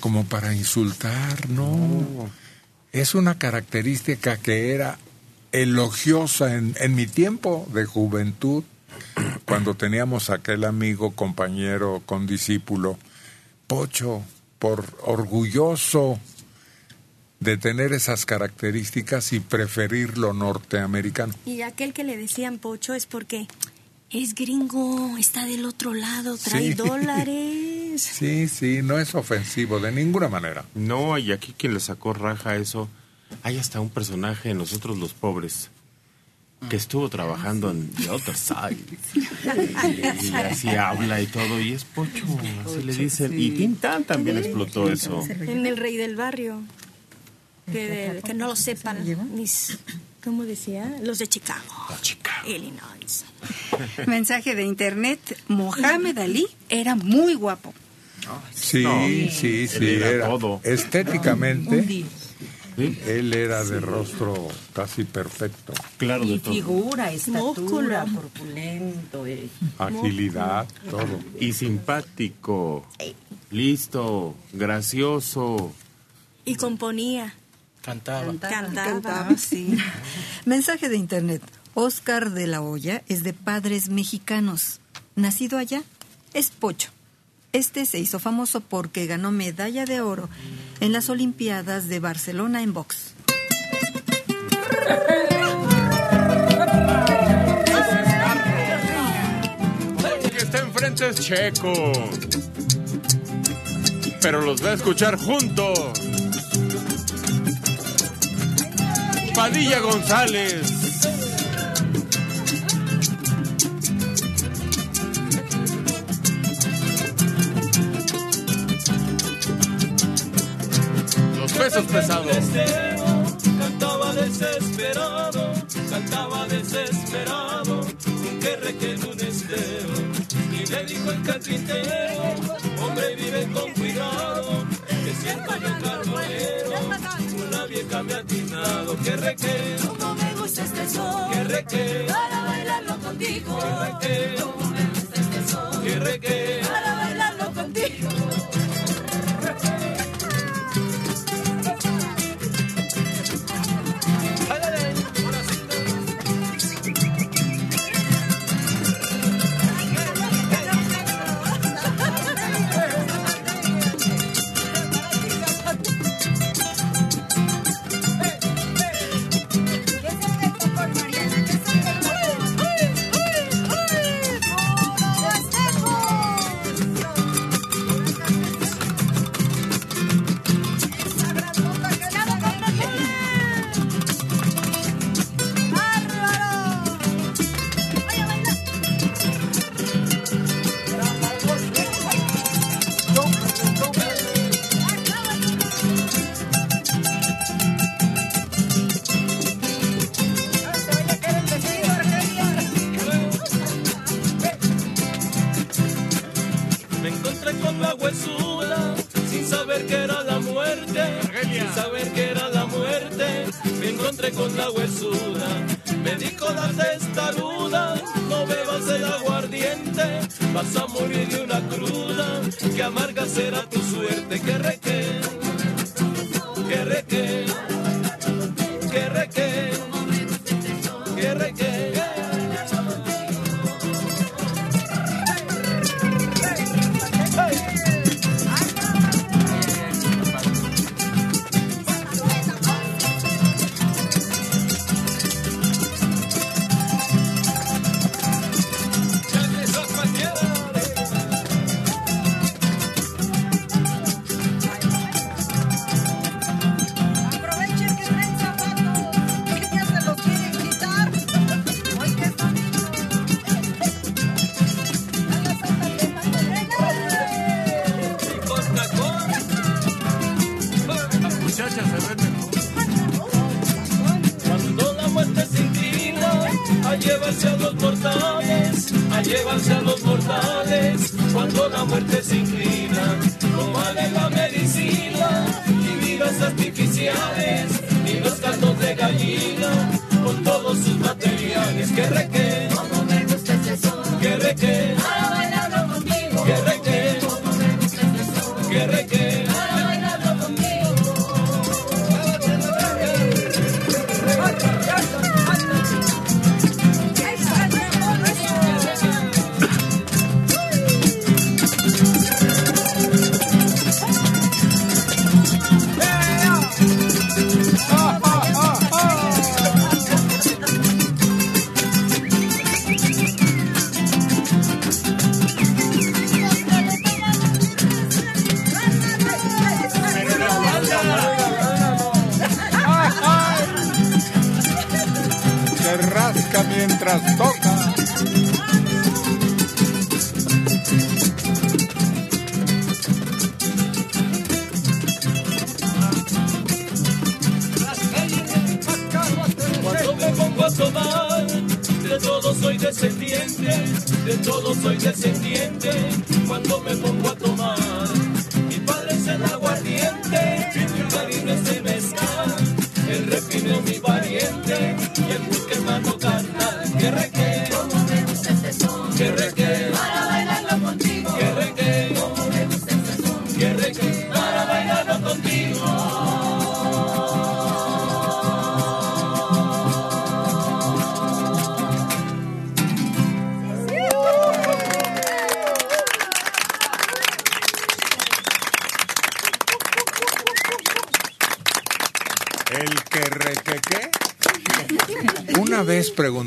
[SPEAKER 1] como para insultar, no. Es una característica que era elogiosa en, en mi tiempo de juventud, cuando teníamos aquel amigo, compañero, condiscípulo, Pocho, por orgulloso de tener esas características y preferir lo norteamericano.
[SPEAKER 13] Y aquel que le decían pocho es porque es gringo, está del otro lado, trae
[SPEAKER 1] Sí.
[SPEAKER 13] dólares.
[SPEAKER 1] Sí, sí, no es ofensivo de ninguna manera.
[SPEAKER 3] No, y aquí quien le sacó raja a eso, hay hasta un personaje, nosotros los pobres, que estuvo trabajando en The Other Side. Y, y así habla y todo, y es Pocho, así le dicen. Y Tintán también explotó eso.
[SPEAKER 13] En el rey del barrio. Que, de- que no lo sepan mis, ¿cómo decía? Los de Chicago. Illinois.
[SPEAKER 7] Mensaje de internet, Mohamed Ali era muy guapo.
[SPEAKER 1] Sí,
[SPEAKER 3] No,
[SPEAKER 1] sí, sí,
[SPEAKER 3] era todo.
[SPEAKER 1] estéticamente. Él era de rostro casi perfecto.
[SPEAKER 3] Claro,
[SPEAKER 11] Y figura, estatura, corpulento. eh.
[SPEAKER 1] Agilidad, todo.
[SPEAKER 3] Y simpático, listo, gracioso.
[SPEAKER 13] Y componía.
[SPEAKER 4] Cantaba.
[SPEAKER 13] Cantaba.
[SPEAKER 8] sí. Mensaje de internet. Oscar de la Hoya es de padres mexicanos. Nacido allá, es pocho. Este se hizo famoso porque ganó medalla de oro en las Olimpiadas de Barcelona en box.
[SPEAKER 3] El que está enfrente es Checo. Pero los va a escuchar juntos. Padilla González. pesos pesados.
[SPEAKER 12] Cantaba desesperado, cantaba desesperado, un que en un estero.
[SPEAKER 16] Y le dijo el carpintero, hombre vive con cuidado, que siento yo carbonero, una vieja me ha atinado, que reque.
[SPEAKER 17] Como me gusta este sol,
[SPEAKER 16] que reque,
[SPEAKER 17] para bailarlo contigo,
[SPEAKER 16] que reque,
[SPEAKER 17] como me gusta este sol,
[SPEAKER 16] que reque,
[SPEAKER 17] para bailarlo contigo.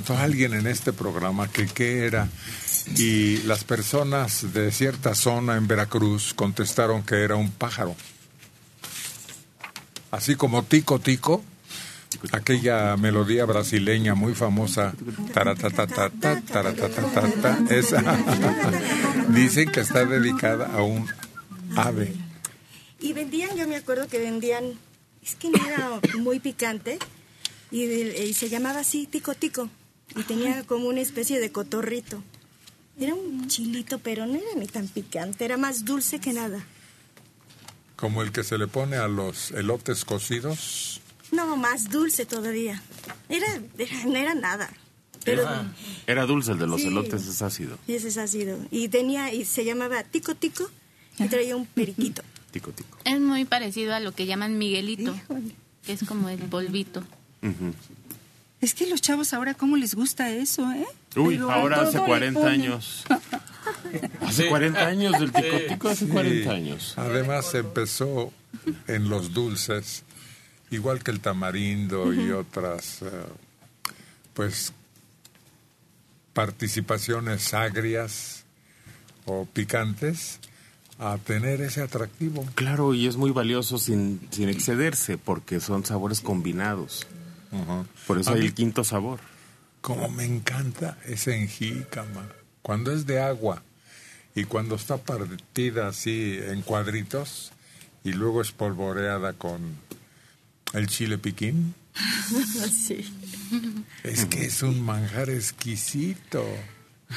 [SPEAKER 1] Preguntó alguien en este programa que qué era y las personas de cierta zona en Veracruz contestaron que era un pájaro. Así como Tico Tico, aquella melodía brasileña muy famosa, taratatatata, taratatatata, esa dicen que está dedicada a un ave.
[SPEAKER 13] Y vendían, yo me acuerdo que vendían, es que era muy picante, y se llamaba así, tico tico, y tenía como una especie de cotorrito. Era un chilito, pero no era ni tan picante, era más dulce que nada.
[SPEAKER 1] Como el que se le pone a los elotes cocidos.
[SPEAKER 13] No, más dulce todavía. Era, era- no era nada. Pero
[SPEAKER 3] Era dulce el de los
[SPEAKER 13] Sí.
[SPEAKER 3] elotes, es ácido.
[SPEAKER 13] ese es ácido. Y tenía, y se llamaba tico tico, y traía un periquito.
[SPEAKER 3] Tico, tico.
[SPEAKER 2] Es muy parecido a lo que llaman Miguelito, que es como el polvito.
[SPEAKER 7] Es que los chavos ahora, ¿cómo les gusta eso, eh?
[SPEAKER 3] Uy,
[SPEAKER 7] Pero
[SPEAKER 3] ahora hace
[SPEAKER 7] le
[SPEAKER 3] 40
[SPEAKER 7] ponen.
[SPEAKER 3] años. Hace 40 años del tico tico, hace 40 años.
[SPEAKER 1] Además empezó en los dulces, igual que el tamarindo y otras, eh, pues, participaciones agrias o picantes, a tener ese atractivo.
[SPEAKER 3] Claro, y es muy valioso sin, sin excederse, porque son sabores combinados. Por eso
[SPEAKER 1] A
[SPEAKER 3] hay
[SPEAKER 1] mí-
[SPEAKER 3] el quinto sabor.
[SPEAKER 1] Como me encanta ese en jícama, cuando es de agua y cuando está partida así en cuadritos y luego espolvoreada con el chile piquín.
[SPEAKER 13] sí.
[SPEAKER 1] Es que es un manjar exquisito,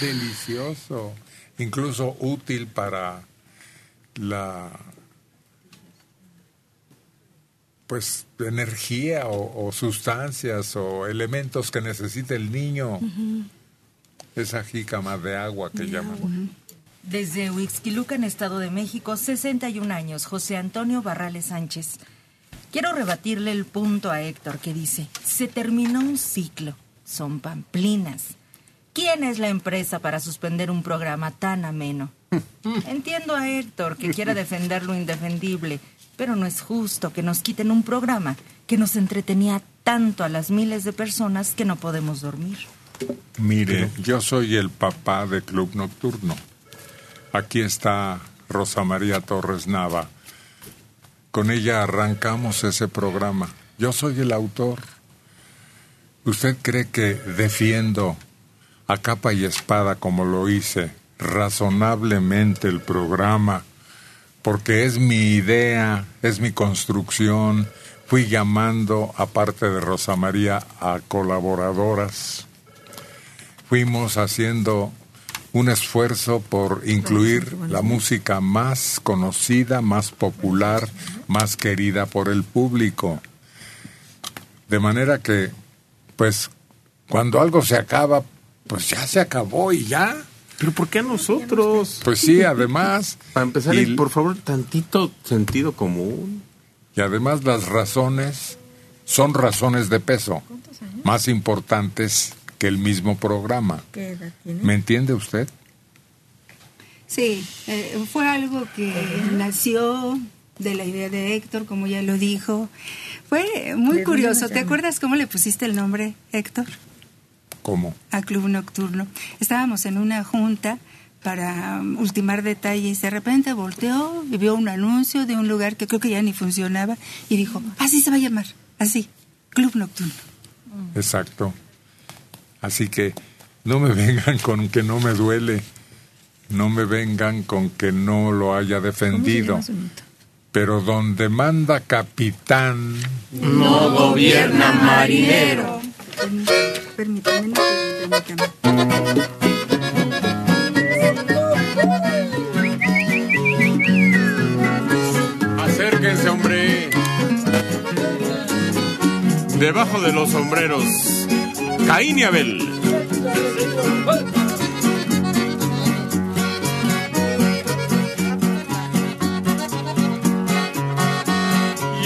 [SPEAKER 1] delicioso, incluso útil para la pues energía o, o sustancias o elementos que necesita el niño. Esa jícama de agua que llaman.
[SPEAKER 11] Desde Huixquiluca, en Estado de México, 61 años, José Antonio Barrales Sánchez. Quiero rebatirle el punto a Héctor que dice, se terminó un ciclo, son pamplinas. ¿Quién es la empresa para suspender un programa tan ameno? Entiendo a Héctor que quiera defender lo indefendible, pero no es justo que nos quiten un programa que nos entretenía tanto a las miles de personas que no podemos dormir.
[SPEAKER 1] Mire, yo soy el papá de Club Nocturno. Aquí está Rosa María Torres Nava. Con ella arrancamos ese programa. Yo soy el autor. ¿Usted cree que defiendo a capa y espada como lo hice razonablemente el programa? Porque es mi idea, es mi construcción. Fui llamando, aparte de Rosa María, a colaboradoras fuimos haciendo un esfuerzo por incluir la música más conocida, más popular, más querida por el público. De manera que, pues, cuando algo se acaba, pues ya se acabó y ya.
[SPEAKER 3] ¿Pero por qué a nosotros?
[SPEAKER 1] Pues sí, además.
[SPEAKER 3] Para empezar,
[SPEAKER 1] y,
[SPEAKER 3] por favor, tantito sentido común.
[SPEAKER 1] y además las razones son razones de peso, más importantes que el mismo programa.
[SPEAKER 7] ¿Qué edad tiene?
[SPEAKER 1] ¿Me entiende usted?
[SPEAKER 7] Sí, eh, fue algo que nació de la idea de Héctor, como ya lo dijo. Fue muy
[SPEAKER 18] ¿De
[SPEAKER 7] curioso. ¿Te acuerdas cómo le pusiste el nombre, Héctor,
[SPEAKER 1] ¿Cómo?
[SPEAKER 7] a Club Nocturno? Estábamos en una junta para um, ultimar detalles. De repente volteó y vio un anuncio de un lugar que creo que ya ni funcionaba y dijo, así se va a llamar, así, Club Nocturno.
[SPEAKER 1] Exacto. Así que no me vengan con que no me duele, no me vengan con que no lo haya defendido. Pero donde manda capitán,
[SPEAKER 4] No gobierna marinero.
[SPEAKER 7] Permítame, no, permítame.
[SPEAKER 3] Acérquense, hombre. Debajo de los sombreros, Caín y Abel.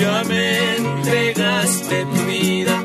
[SPEAKER 17] Ya me entregaste tu vida,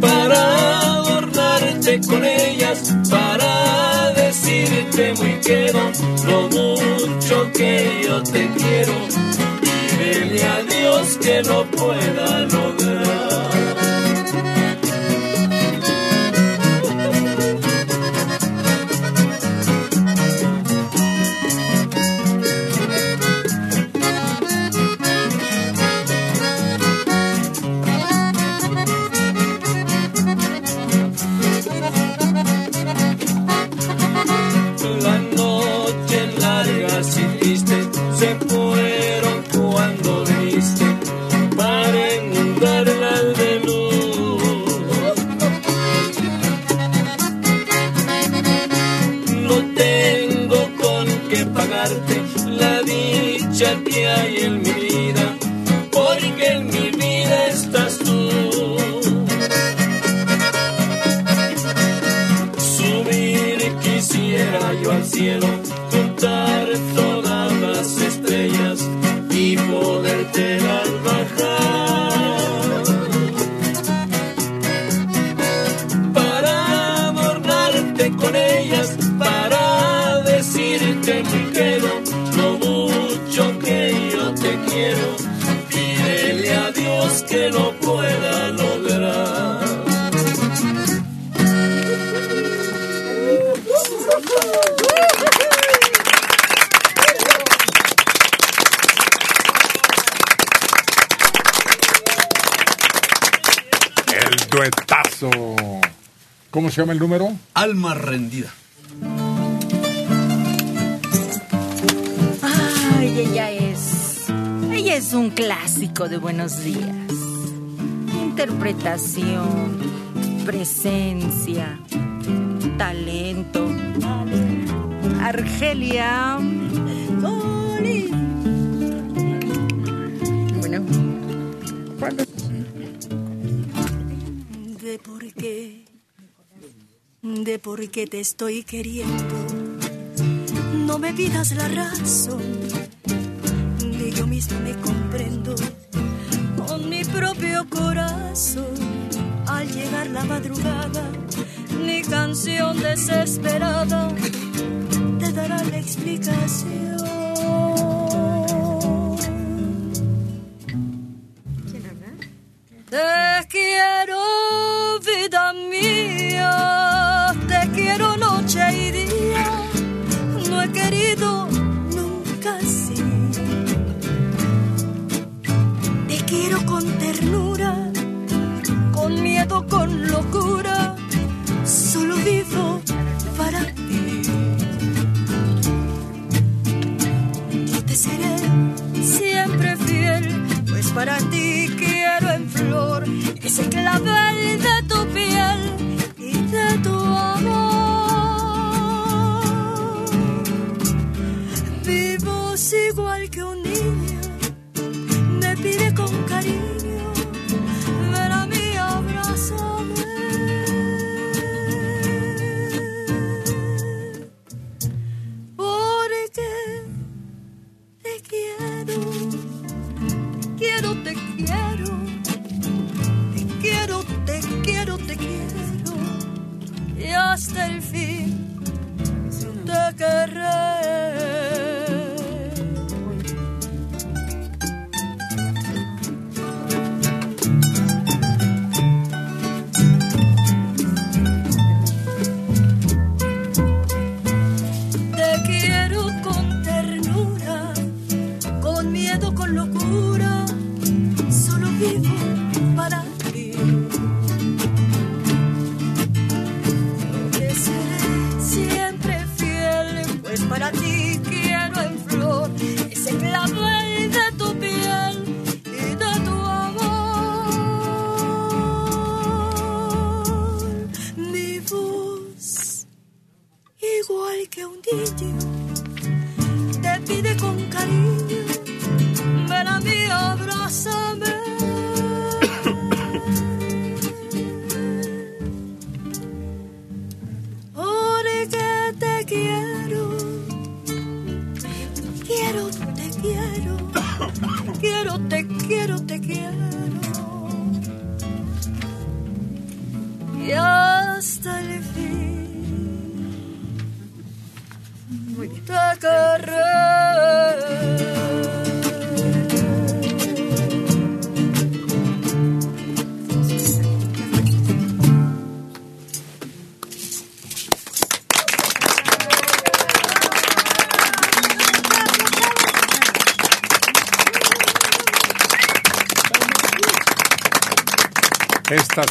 [SPEAKER 17] Para adornarte con ellas, para decirte muy quedo lo mucho que yo te quiero. Y dile a Dios que no pueda lograr.
[SPEAKER 11] buenos días. Interpretación, presencia, talento. Argelia.
[SPEAKER 13] Bueno, ¿cuándo?
[SPEAKER 19] De por qué, de por qué te estoy queriendo. No me pidas la razón, ni yo mismo me comprendo propio corazón al llegar la madrugada, ni canción desesperada te dará la explicación. ¿Quién habla? Eh, ternura, con miedo, con locura, solo vivo para ti. Yo te seré siempre fiel, pues para ti quiero en flor ese clavel de tu piel y de tu amor. Vivos igual que un niño, me pide con cariño.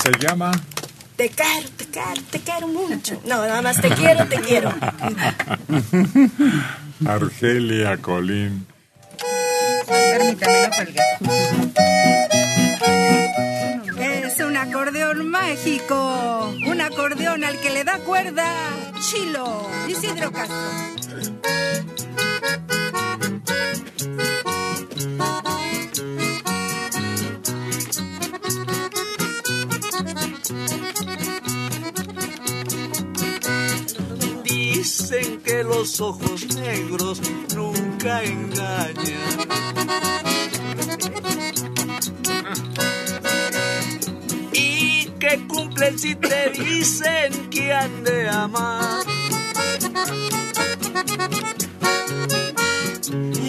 [SPEAKER 1] Se llama
[SPEAKER 13] Te quiero, te quiero, te quiero mucho. No, nada más te quiero, te quiero.
[SPEAKER 1] Argelia Colín.
[SPEAKER 7] Es un acordeón mágico. Un acordeón al que le da cuerda Chilo. Isidro Castro.
[SPEAKER 17] Dicen que los ojos negros nunca engañan. Y que cumplen si te dicen que han de amar.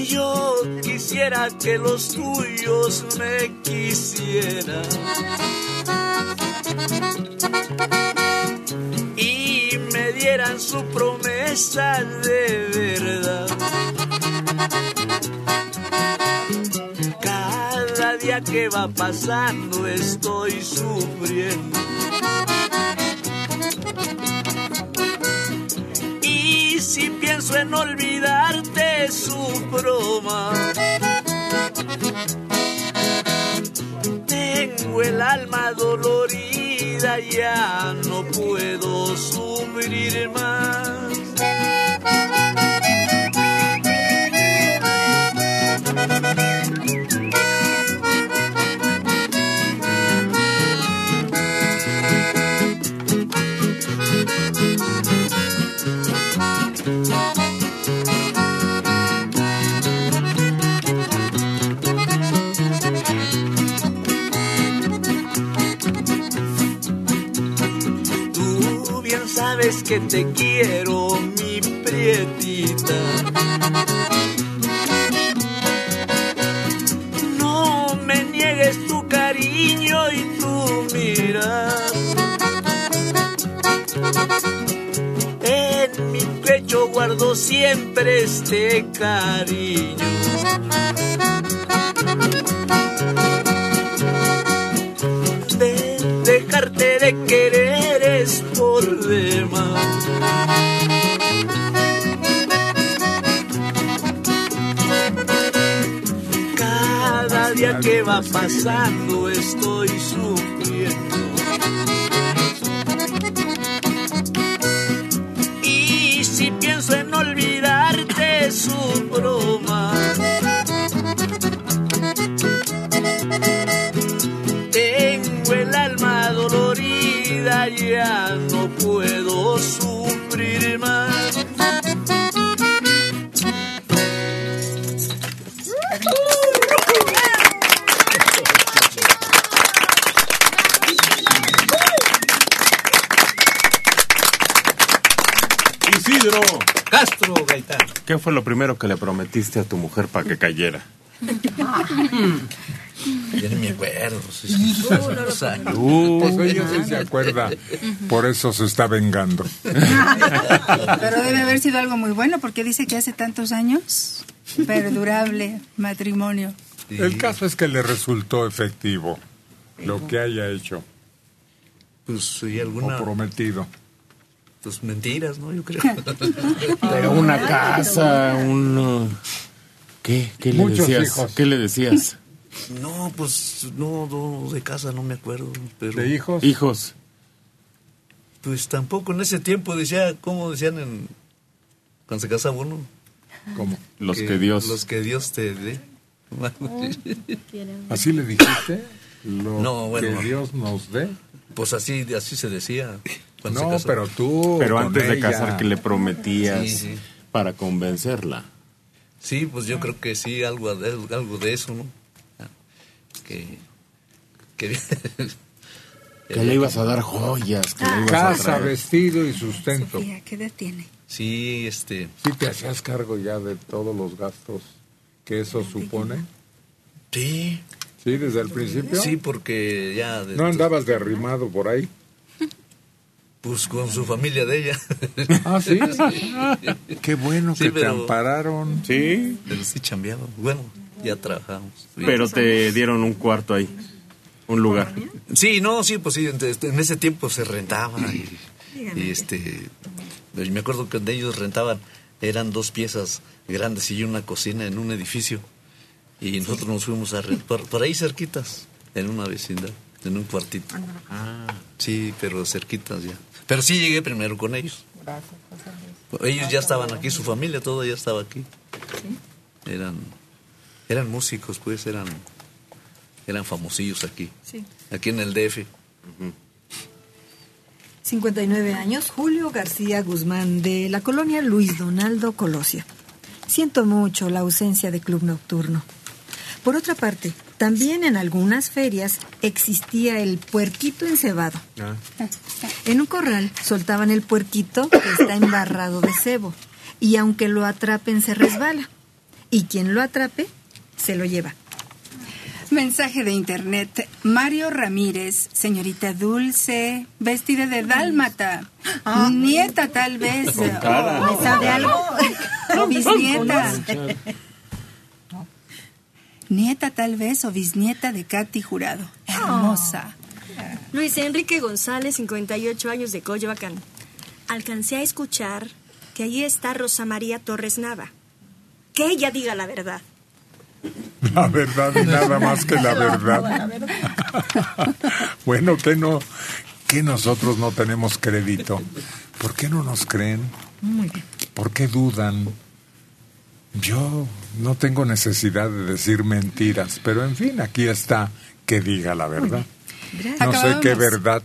[SPEAKER 17] Yo quisiera que los tuyos me quisieran me dieran su promesa de verdad. Cada día que va pasando estoy sufriendo. Y si pienso en olvidarte, sufro más. Tengo el alma dolorida, ya no puedo sufrir más. Sabes que te quiero, mi prietita. No me niegues tu cariño y tu mirar. En mi pecho guardo siempre este cariño. Va pasando estoy sufriendo.
[SPEAKER 3] Primero que le prometiste a tu mujer para que cayera?
[SPEAKER 9] Ya ni me acuerdo.
[SPEAKER 1] Uh. Pues ella sí se acuerda. Por eso se está vengando.
[SPEAKER 7] Pero debe haber sido algo muy bueno porque dice que hace tantos años. Perdurable matrimonio.
[SPEAKER 1] El caso es que le resultó efectivo lo que haya hecho.
[SPEAKER 9] Pues sí, alguna.
[SPEAKER 1] O prometido.
[SPEAKER 9] Pues mentiras, ¿no? Yo creo.
[SPEAKER 3] Pero una casa, un... ¿Qué? ¿Qué le
[SPEAKER 9] Muchos
[SPEAKER 3] decías?
[SPEAKER 9] hijos.
[SPEAKER 3] ¿Qué le decías?
[SPEAKER 9] No, pues no, no, de casa no me acuerdo. Pero...
[SPEAKER 1] ¿De hijos?
[SPEAKER 3] Hijos.
[SPEAKER 9] Pues tampoco en ese tiempo decía, ¿cómo decían en cuando se casaba uno?
[SPEAKER 1] ¿Cómo?
[SPEAKER 3] Los que Dios-
[SPEAKER 9] Los que Dios te dé.
[SPEAKER 1] ¿Así le dijiste? Lo
[SPEAKER 9] No, bueno.
[SPEAKER 1] que Dios nos dé.
[SPEAKER 9] Pues así, así se decía. Cuando se
[SPEAKER 1] No,
[SPEAKER 9] casó.
[SPEAKER 1] pero tú.
[SPEAKER 3] Pero
[SPEAKER 1] con
[SPEAKER 3] antes de casar, ¿qué le prometías
[SPEAKER 9] Sí, sí.
[SPEAKER 3] para convencerla?
[SPEAKER 9] Sí, pues yo creo que sí, algo de, algo de eso, ¿no? Que. que
[SPEAKER 3] Que le ibas a dar joyas, que le ibas a
[SPEAKER 1] Casa,
[SPEAKER 3] traer.
[SPEAKER 1] vestido y sustento.
[SPEAKER 7] Sofía, ¿qué edad tiene?
[SPEAKER 9] Sí, este.
[SPEAKER 1] ¿Sí te hacías cargo ya de todos los gastos que eso supone?
[SPEAKER 9] Sí.
[SPEAKER 1] ¿Sí, desde el principio?
[SPEAKER 9] Sí, porque ya. de-
[SPEAKER 1] ¿No andabas de arrimado por ahí?
[SPEAKER 9] Pues con su familia de ella.
[SPEAKER 1] Ah, ¿sí? Qué bueno
[SPEAKER 9] Sí,
[SPEAKER 1] que te
[SPEAKER 9] pero-
[SPEAKER 1] ampararon.
[SPEAKER 3] Sí.
[SPEAKER 9] Pero sí chambeaba. Bueno, ya trabajamos.
[SPEAKER 3] Pero te dieron un cuarto ahí. Un lugar.
[SPEAKER 9] Sí, no, sí, pues sí, en, en ese tiempo se rentaba y, y, este, pues me acuerdo que donde ellos rentaban eran dos piezas grandes y una cocina en un edificio y nosotros nos fuimos a rentar por, por ahí cerquitas, en una vecindad, en un cuartito.
[SPEAKER 3] Ah,
[SPEAKER 9] Sí, pero cerquitas ya. Pero sí llegué primero con ellos. Ellos ya estaban aquí, su familia toda ya estaba aquí. Eran, eran músicos, pues, eran, eran famosillos aquí.
[SPEAKER 8] Sí.
[SPEAKER 9] Aquí en el DF.
[SPEAKER 8] 59 años, Julio García Guzmán, de la colonia Luis Donaldo Colosio. Siento mucho la ausencia de club nocturno. Por otra parte, también en algunas ferias existía el puerquito encebado. En un corral soltaban el puerquito que está embarrado de cebo y aunque lo atrapen se resbala y quien lo atrape se lo lleva.
[SPEAKER 7] Mensaje de internet. Mario Ramírez, señorita dulce, vestida de dálmata. Nieta tal vez. ¿Me sabe algo? O bisnieta. Nieta tal vez o bisnieta de Katy Jurado. Hermosa.
[SPEAKER 13] Luis Enrique González, 58 años de Coyoacán. Alcancé a escuchar que allí está Rosa María Torres Nava. Que ella diga la verdad.
[SPEAKER 1] La verdad y nada más que la verdad. Bueno, que no, que nosotros no tenemos crédito. ¿Por qué no nos creen?
[SPEAKER 15] Muy bien.
[SPEAKER 1] ¿Por qué dudan? Yo no tengo necesidad de decir mentiras, pero en fin, aquí está que diga la verdad. No sé qué
[SPEAKER 7] Acabamos.
[SPEAKER 1] verdad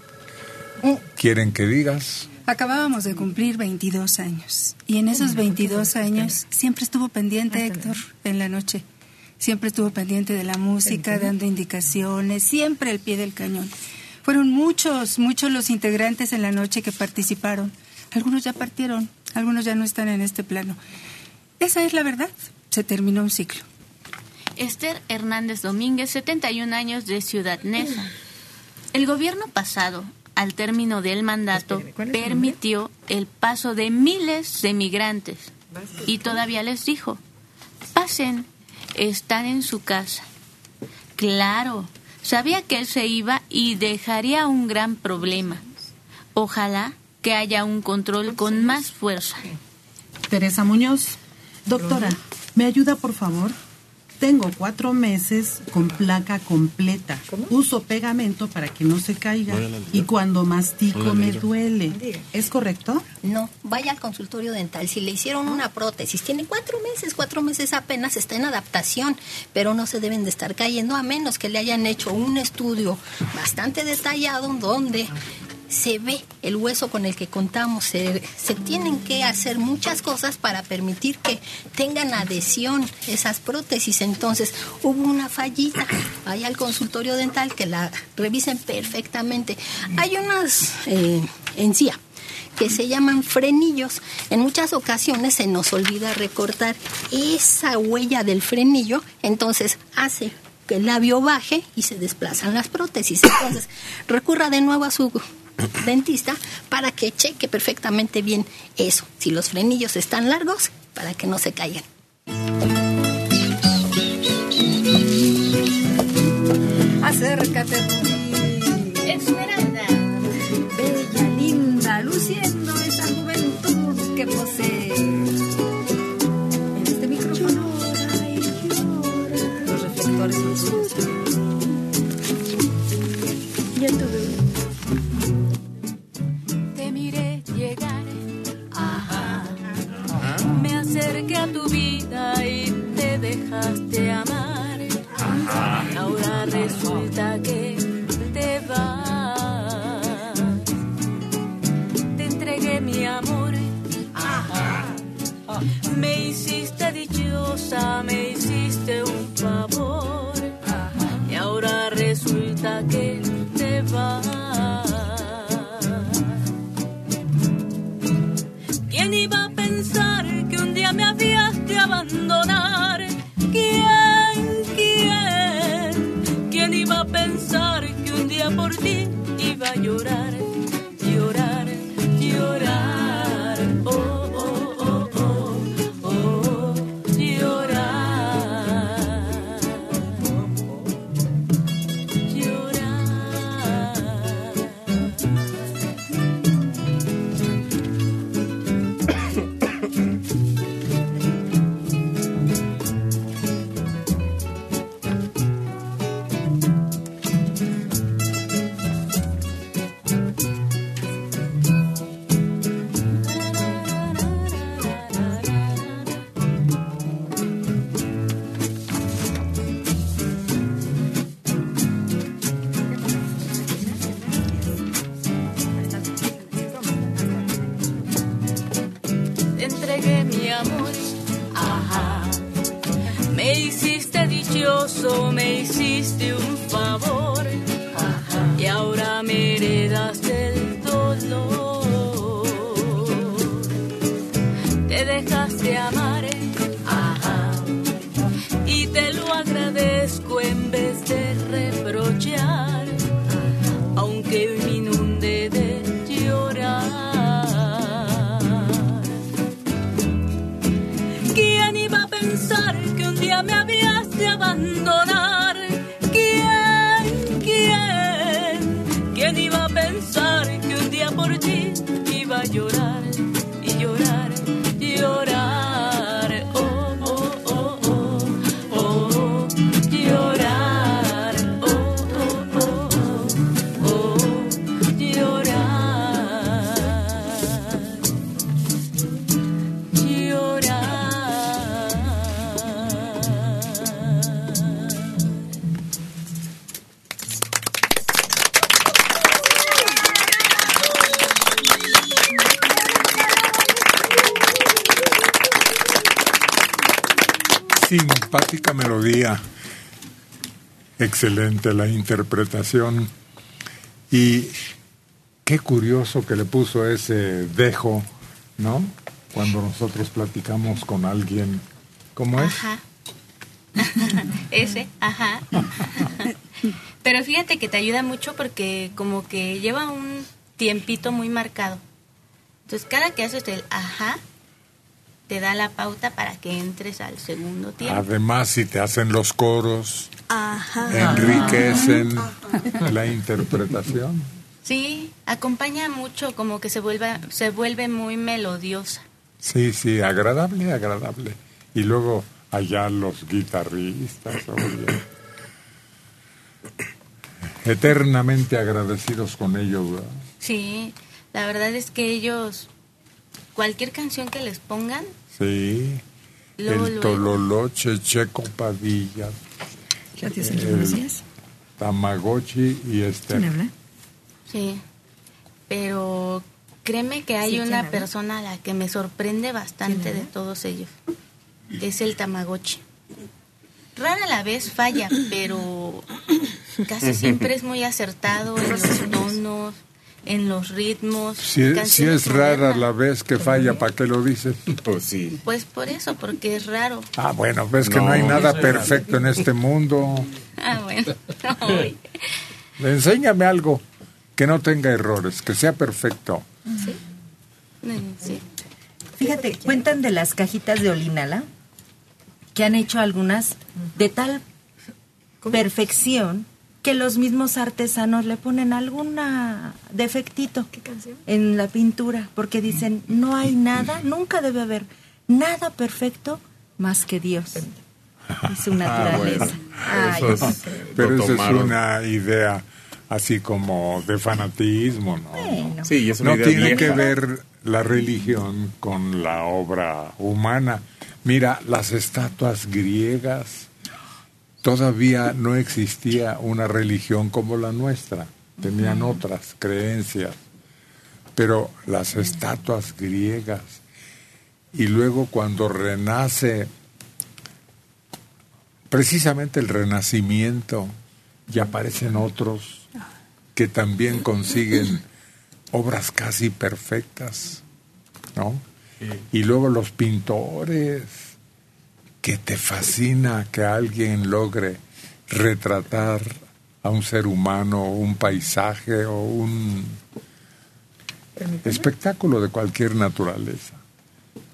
[SPEAKER 1] quieren que digas.
[SPEAKER 7] Acabábamos de cumplir 22 años. Y en esos 22 años siempre estuvo pendiente Héctor en la noche. Siempre estuvo pendiente de la música, dando indicaciones, siempre al pie del cañón. Fueron muchos, muchos los integrantes en la noche que participaron. Algunos ya partieron, algunos ya no están en este plano. Esa es la verdad. Se terminó un ciclo.
[SPEAKER 2] Esther Hernández Domínguez, 71 años de Ciudad Neza. El gobierno pasado, al término del mandato, permitió el paso de miles de migrantes y todavía les dijo, pasen, están en su casa. Claro, sabía que él se iba y dejaría un gran problema. Ojalá que haya un control con más fuerza.
[SPEAKER 15] Teresa Muñoz. Doctora, ¿me ayuda por favor? Tengo cuatro meses con placa completa. Uso pegamento para que no se caiga. Y cuando mastico me duele. ¿Es correcto?
[SPEAKER 10] No, vaya al consultorio dental. Si le hicieron una prótesis, tiene cuatro meses, cuatro meses apenas está en adaptación, pero no se deben de estar cayendo a menos que le hayan hecho un estudio bastante detallado donde se ve el hueso con el que contamos. Se, se tienen que hacer muchas cosas para permitir que tengan adhesión esas prótesis. Entonces, hubo una fallita. Vaya al consultorio dental que la revisen perfectamente. Hay unas eh, encía que se llaman frenillos. En muchas ocasiones se nos olvida recortar esa huella del frenillo, entonces hace que el labio baje y se desplazan las prótesis. Entonces, recurra de nuevo a su dentista para que cheque perfectamente bien eso. Si los frenillos están largos, para que no se caigan.
[SPEAKER 8] Acércate,
[SPEAKER 2] Esmeralda.
[SPEAKER 8] bella, linda, luciendo esa juventud que posee. En este micrófono los reflectores son suyos.
[SPEAKER 2] Ya vida y te dejaste amar. Ahora resulta que te vas. Te entregué mi amor. Me hiciste dichosa, me hiciste un favor. Y ahora resulta que te vas. ¿Quién iba a pensar abandonar? ¿Quién, quién? ¿Quién iba a pensar que un día por ti iba a llorar,
[SPEAKER 1] Excelente la interpretación. Y qué curioso que le puso ese dejo, ¿no? Cuando nosotros platicamos con alguien. ¿Cómo es?
[SPEAKER 2] Ajá. Ese, ajá. Pero fíjate que te ayuda mucho porque como que lleva un tiempito muy marcado. Entonces cada que haces el ajá, te da la pauta para que entres al segundo tiempo.
[SPEAKER 1] Además, si te hacen los coros,
[SPEAKER 2] Ajá.
[SPEAKER 1] enriquecen la interpretación.
[SPEAKER 2] Sí, acompaña mucho, como que se vuelve, se vuelve muy melodiosa.
[SPEAKER 1] Sí, sí, agradable, agradable. Y luego allá los guitarristas, oye. eternamente agradecidos con ellos. ¿verdad?
[SPEAKER 2] Sí, la verdad es que ellos, cualquier canción que les pongan,
[SPEAKER 1] Sí,
[SPEAKER 2] Luego,
[SPEAKER 1] el. Tololoche, Checo Padilla,
[SPEAKER 8] Gracias,
[SPEAKER 1] el
[SPEAKER 8] gracias.
[SPEAKER 1] Tamagotchi y este.
[SPEAKER 8] ¿Quién habla?
[SPEAKER 2] sí. Pero créeme que hay
[SPEAKER 8] Sí, ¿quién
[SPEAKER 2] una
[SPEAKER 8] habla?
[SPEAKER 2] persona a la que me sorprende bastante
[SPEAKER 8] ¿Quién
[SPEAKER 2] de todos ellos. Es el Tamagotchi. Rara la vez falla, pero casi siempre es muy acertado en los tonos, en los ritmos.
[SPEAKER 1] Si, si es rara la vez que falla, ¿para qué lo dices?
[SPEAKER 3] Pues sí.
[SPEAKER 2] Pues por eso, porque es raro.
[SPEAKER 1] Ah, bueno, ves que no,
[SPEAKER 3] No,
[SPEAKER 1] hay nada perfecto en este mundo.
[SPEAKER 2] Ah, bueno. Ay.
[SPEAKER 1] Enséñame algo que no tenga errores, que sea perfecto.
[SPEAKER 2] Mm, sí.
[SPEAKER 11] Fíjate, cuentan de las cajitas de Olinala, que han hecho algunas de tal perfección que los mismos artesanos le ponen alguna defectito en la pintura, porque dicen, no hay nada, nunca debe haber nada perfecto más que Dios y su naturaleza.
[SPEAKER 1] Ah,
[SPEAKER 11] Ay,
[SPEAKER 1] Eso es- pero una idea así como de fanatismo, ¿no?
[SPEAKER 11] Bueno.
[SPEAKER 3] Sí, y es una
[SPEAKER 1] No
[SPEAKER 3] idea
[SPEAKER 1] tiene
[SPEAKER 3] vieja.
[SPEAKER 1] que ver la religión con la obra humana. Mira, las estatuas griegas, todavía no existía una religión como la nuestra, tenían otras creencias, pero las estatuas griegas, y luego cuando renace, precisamente el renacimiento, y aparecen otros que también consiguen obras casi perfectas, ¿no? Y luego los pintores, que te fascina que alguien logre retratar a un ser humano, un paisaje o un espectáculo de cualquier naturaleza.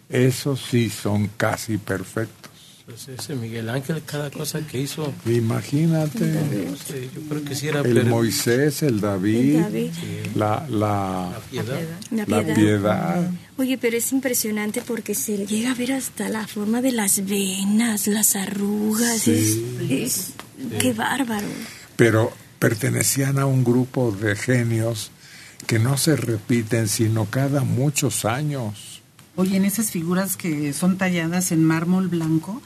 [SPEAKER 1] Esos sí son casi perfectos.
[SPEAKER 4] Pues ese Miguel Ángel, cada cosa que hizo.
[SPEAKER 1] Imagínate.
[SPEAKER 4] no sé, yo creo que sí era
[SPEAKER 1] El
[SPEAKER 4] per-
[SPEAKER 1] Moisés, el David,
[SPEAKER 13] El David.
[SPEAKER 1] la, la,
[SPEAKER 4] piedad.
[SPEAKER 13] La
[SPEAKER 1] la
[SPEAKER 13] piedad. Oye, pero es impresionante porque se le llega a ver hasta la forma de las venas, las arrugas.
[SPEAKER 1] Sí.
[SPEAKER 13] Es, es- Qué bárbaro.
[SPEAKER 1] pero pertenecían a un grupo de genios que no se repiten sino cada muchos años.
[SPEAKER 15] Oye, en esas figuras que son talladas en mármol blanco,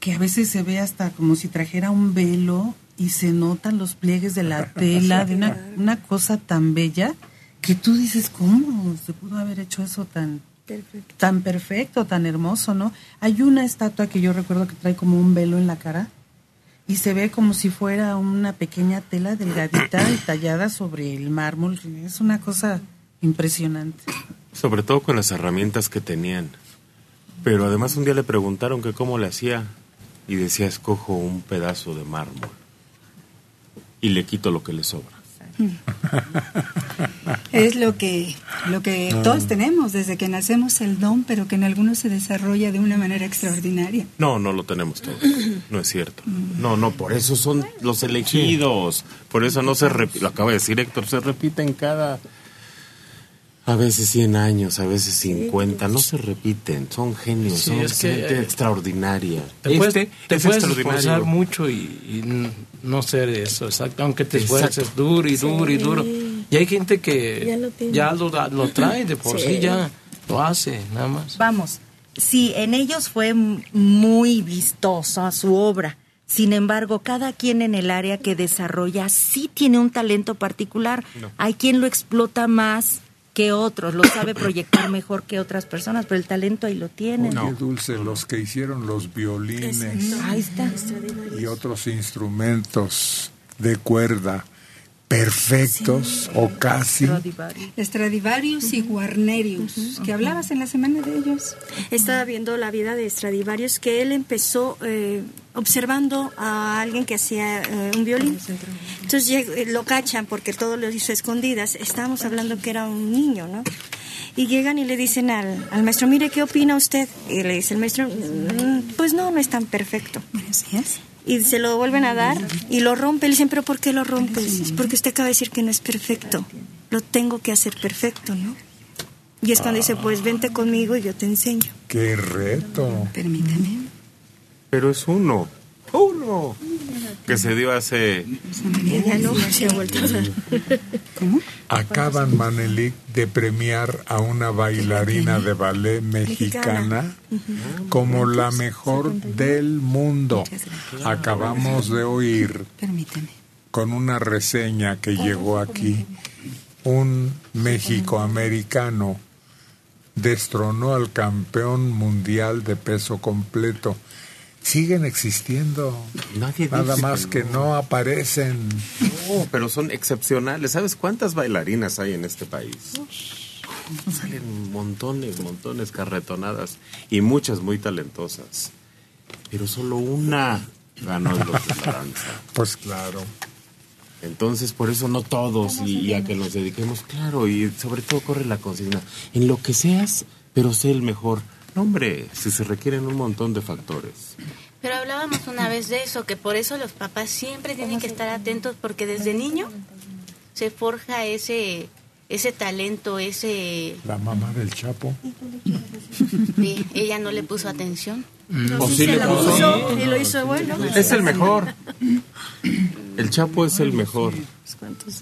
[SPEAKER 15] que a veces se ve hasta como si trajera un velo y se notan los pliegues de la tela, de una, una cosa tan bella, que tú dices, ¿cómo se pudo haber hecho eso tan,
[SPEAKER 13] Perfecto.
[SPEAKER 15] tan perfecto, tan hermoso, ¿no? Hay una estatua que yo recuerdo que trae como un velo en la cara, y se ve como si fuera una pequeña tela delgadita y tallada sobre el mármol. Es una cosa impresionante.
[SPEAKER 3] Sobre todo con las herramientas que tenían. Pero además un día le preguntaron que cómo le hacía y decía, escojo un pedazo de mármol y le quito lo que le sobra.
[SPEAKER 7] Es lo que, lo que todos tenemos desde que nacemos el don, pero que en algunos se desarrolla de una manera extraordinaria.
[SPEAKER 3] No, no lo tenemos todos. No es cierto. No, no, por eso son los elegidos. Por eso no se repite, lo acaba de decir Héctor, se repiten cada a veces 100 años, a veces 50, no se repiten, son genios,
[SPEAKER 4] Sí,
[SPEAKER 3] son
[SPEAKER 4] es que,
[SPEAKER 3] gente
[SPEAKER 4] eh,
[SPEAKER 3] extraordinaria.
[SPEAKER 4] Te puedes,
[SPEAKER 3] Este
[SPEAKER 4] te
[SPEAKER 3] es
[SPEAKER 4] puedes esforzar mucho y, no ser eso, exacto. Aunque te esfuerces duro y duro y duro. Y hay gente que
[SPEAKER 13] Ya lo
[SPEAKER 4] ya lo, da- lo trae de por sí.
[SPEAKER 13] Sí.
[SPEAKER 4] ya lo hace, nada más.
[SPEAKER 11] Vamos, sí, en ellos fue muy vistosa su obra. Sin embargo, cada quien en el área que desarrolla sí tiene un talento particular. Hay quien lo explota más que otros, lo sabe proyectar mejor que otras personas, pero el talento ahí lo tienen.
[SPEAKER 1] Qué dulce, los que hicieron los violines
[SPEAKER 11] Ahí está.
[SPEAKER 1] y otros instrumentos de cuerda perfectos o casi.
[SPEAKER 7] Stradivarius y Guarnerius, que hablabas en la semana de ellos.
[SPEAKER 13] Estaba viendo la vida de Stradivarius, que él empezó eh, observando a alguien que hacía eh, un violín. Entonces eh, lo cachan porque todo lo hizo a escondidas. Estábamos hablando que era un niño, ¿no? Y llegan y le dicen al, al maestro, mire, ¿qué opina usted? Y le dice el maestro, "Mm, pues no, no es tan perfecto. Y se lo vuelven a dar y lo rompe. Le dicen, ¿pero por qué lo rompes? Porque usted acaba de decir que no es perfecto. Lo tengo que hacer perfecto, ¿no? Y es cuando dice, pues vente conmigo y yo te enseño.
[SPEAKER 1] ¡Qué reto!
[SPEAKER 7] Permítame.
[SPEAKER 3] Pero es uno, uno, que se dio hace...
[SPEAKER 13] Ya no se ha vuelto a dar.
[SPEAKER 1] Acaban, Manelik, de premiar a una bailarina de ballet mexicana como la mexor del mundo. Acabamos de oír con una reseña que llegó aquí, un mexicoamericano destronó al campeón mundial de peso completo. Siguen existiendo,
[SPEAKER 3] Nadie
[SPEAKER 1] nada
[SPEAKER 3] dice
[SPEAKER 1] más
[SPEAKER 3] que
[SPEAKER 1] que no aparecen.
[SPEAKER 3] No, pero son excepcionales. ¿Sabes cuántas bailarinas hay en este país? Salen montones, montones carretonadas y muchas muy talentosas. Pero solo una ganó el Los de la danza.
[SPEAKER 1] Pues claro.
[SPEAKER 3] Entonces, por eso no todos y, y a que nos dediquemos, claro, y sobre todo corre la consigna. En lo que seas, pero sé el mejor. No, hombre, si se requieren un montón de factores.
[SPEAKER 2] Pero hablábamos una vez de eso, que por eso los papás siempre tienen que estar atentos porque desde niño se forja ese ese talento, ese
[SPEAKER 1] La mamá del Chapo.
[SPEAKER 2] sí, ella no le puso atención.
[SPEAKER 3] ¿O sí le puso?
[SPEAKER 13] y lo hizo bueno.
[SPEAKER 3] Es el mejor. El Chapo es el mejor.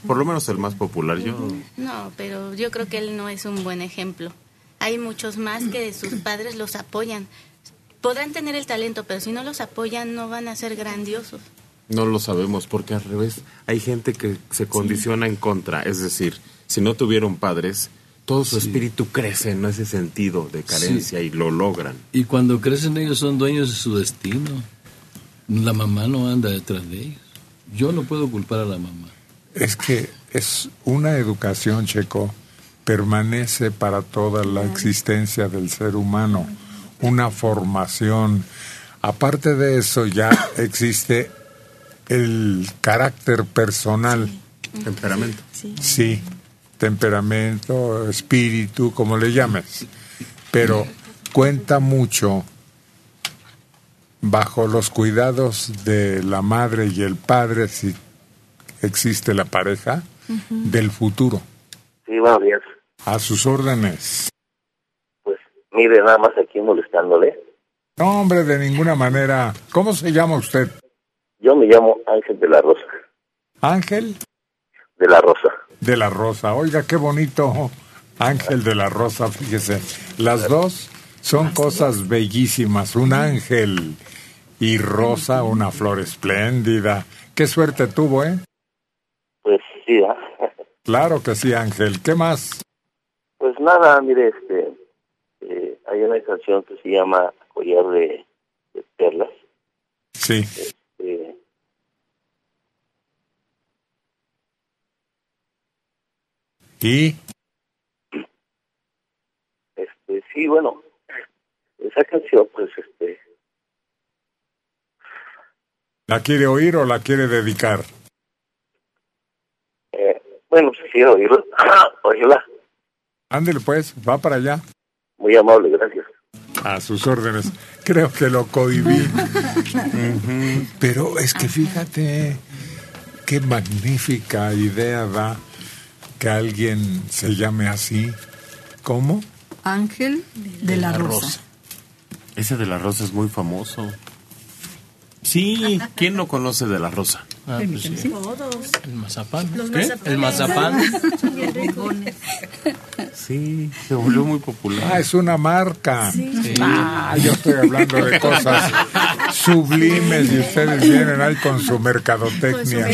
[SPEAKER 3] Por lo menos el más popular. Yo
[SPEAKER 2] No, pero yo creo que él no es un buen ejemplo. Hay muchos más que sus padres los apoyan. Podrán tener el talento, pero si no los apoyan no van a ser grandiosos.
[SPEAKER 3] no lo sabemos porque al revés hay gente que se condiciona en contra. Es decir, si no tuvieron padres, todo su espíritu crece en ese sentido de carencia y lo logran.
[SPEAKER 14] Y cuando crecen ellos son dueños de su destino. La mamá no anda detrás de ellos. Yo no puedo culpar a la mamá.
[SPEAKER 1] Es que es una educación, Checo, permanece para toda la existencia del ser humano, una formación. Aparte de eso, ya existe el carácter personal.
[SPEAKER 3] Temperamento.
[SPEAKER 1] Sí, temperamento, espíritu, como le llames. Pero cuenta mucho bajo los cuidados de la madre y el padre, si existe la pareja, del futuro.
[SPEAKER 20] Sí, buenos días.
[SPEAKER 1] A sus órdenes.
[SPEAKER 20] Pues mire, nada más aquí molestándole.
[SPEAKER 1] No, hombre, de ninguna manera. ¿Cómo se llama usted?
[SPEAKER 20] Yo me llamo Ángel de la Rosa.
[SPEAKER 1] Ángel
[SPEAKER 20] De la Rosa.
[SPEAKER 1] de la Rosa. Oiga, qué bonito. Ángel de la Rosa, fíjese. Las dos son cosas bellísimas. Un ángel y Rosa, una flor espléndida. Qué suerte tuvo, ¿eh?
[SPEAKER 20] Pues sí, ¿ah?
[SPEAKER 1] Claro que sí, Ángel. ¿Qué más?
[SPEAKER 20] Pues nada, mire, este, eh, hay una canción que se llama Collar de, Perlas.
[SPEAKER 1] Sí.
[SPEAKER 20] Este,
[SPEAKER 1] ¿Y?
[SPEAKER 20] Este, sí, bueno, esa canción, pues, este...
[SPEAKER 1] ¿La quiere oír o la quiere dedicar?
[SPEAKER 20] Eh, bueno, si quiero oírla, oírla.
[SPEAKER 1] Ándele pues, va para allá.
[SPEAKER 20] muy amable, gracias.
[SPEAKER 1] A sus órdenes. Creo que lo cohibí. Pero es que fíjate qué magnífica idea da que alguien se llame así. ¿Cómo?
[SPEAKER 8] Ángel de la Rosa.
[SPEAKER 3] Ese de la rosa es muy famoso. Sí, ¿quién no conoce de la rosa?
[SPEAKER 4] Ah, pues sí. El mazapán.
[SPEAKER 11] Los
[SPEAKER 4] ¿Qué? El mazapán.
[SPEAKER 3] Sí, se volvió muy popular.
[SPEAKER 1] Ah, es una marca.
[SPEAKER 3] Sí. Sí.
[SPEAKER 1] Ah, yo estoy hablando de cosas sublimes y ustedes vienen ahí con su mercadotecnia.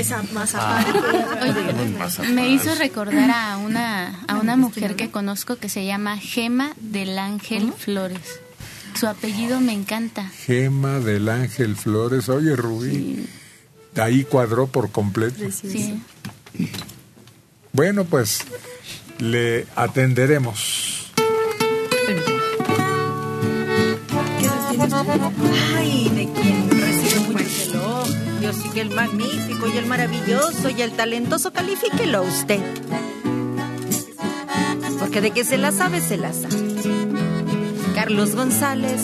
[SPEAKER 2] Me hizo recordar a una, a una mujer que conozco que se llama Gema del Ángel Flores. Su apellido me encanta.
[SPEAKER 1] Gema del Ángel Flores. Oye, Rubí, ahí cuadró por completo.
[SPEAKER 2] Sí.
[SPEAKER 1] Bueno, pues le atenderemos.
[SPEAKER 11] Ay, de quien recibe muchos elogios y que el magnífico y el maravilloso y el talentoso califíquelo usted. Porque de que se la sabe, se la sabe. Carlos González,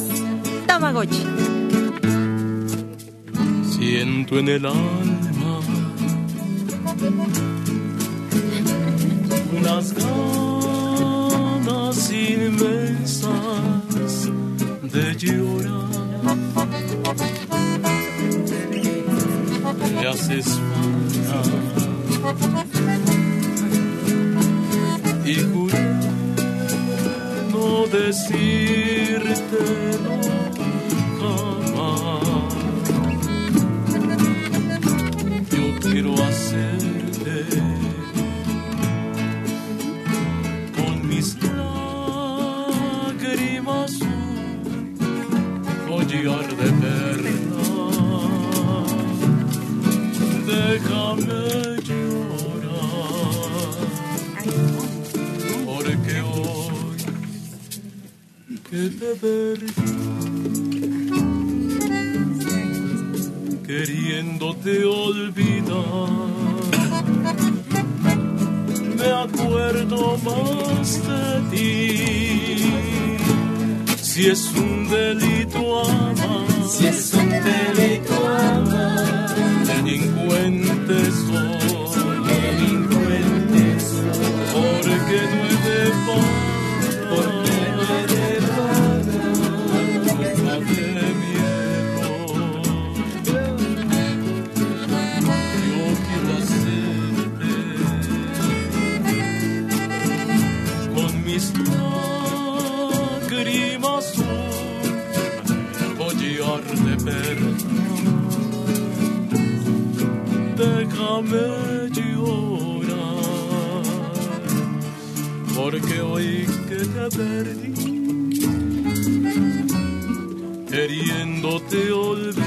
[SPEAKER 11] Tamagotchi.
[SPEAKER 16] Siento en el alma unas ganas inmensas de llorar. Me haces falta y juré no decírtelo jamás. Quiero hacerte con mis lágrimas collar de perlas. Déjame llorar, porque hoy que te perdí, queriéndote olvidar, me acuerdo más de ti. Si es un delito amar, si es un delito amar, delincuente soy, delincuente soy, porque no he de Déjame llorar, porque hoy que te perdí, queriéndote olvidar,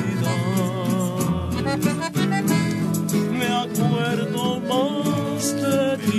[SPEAKER 16] me acuerdo más de ti.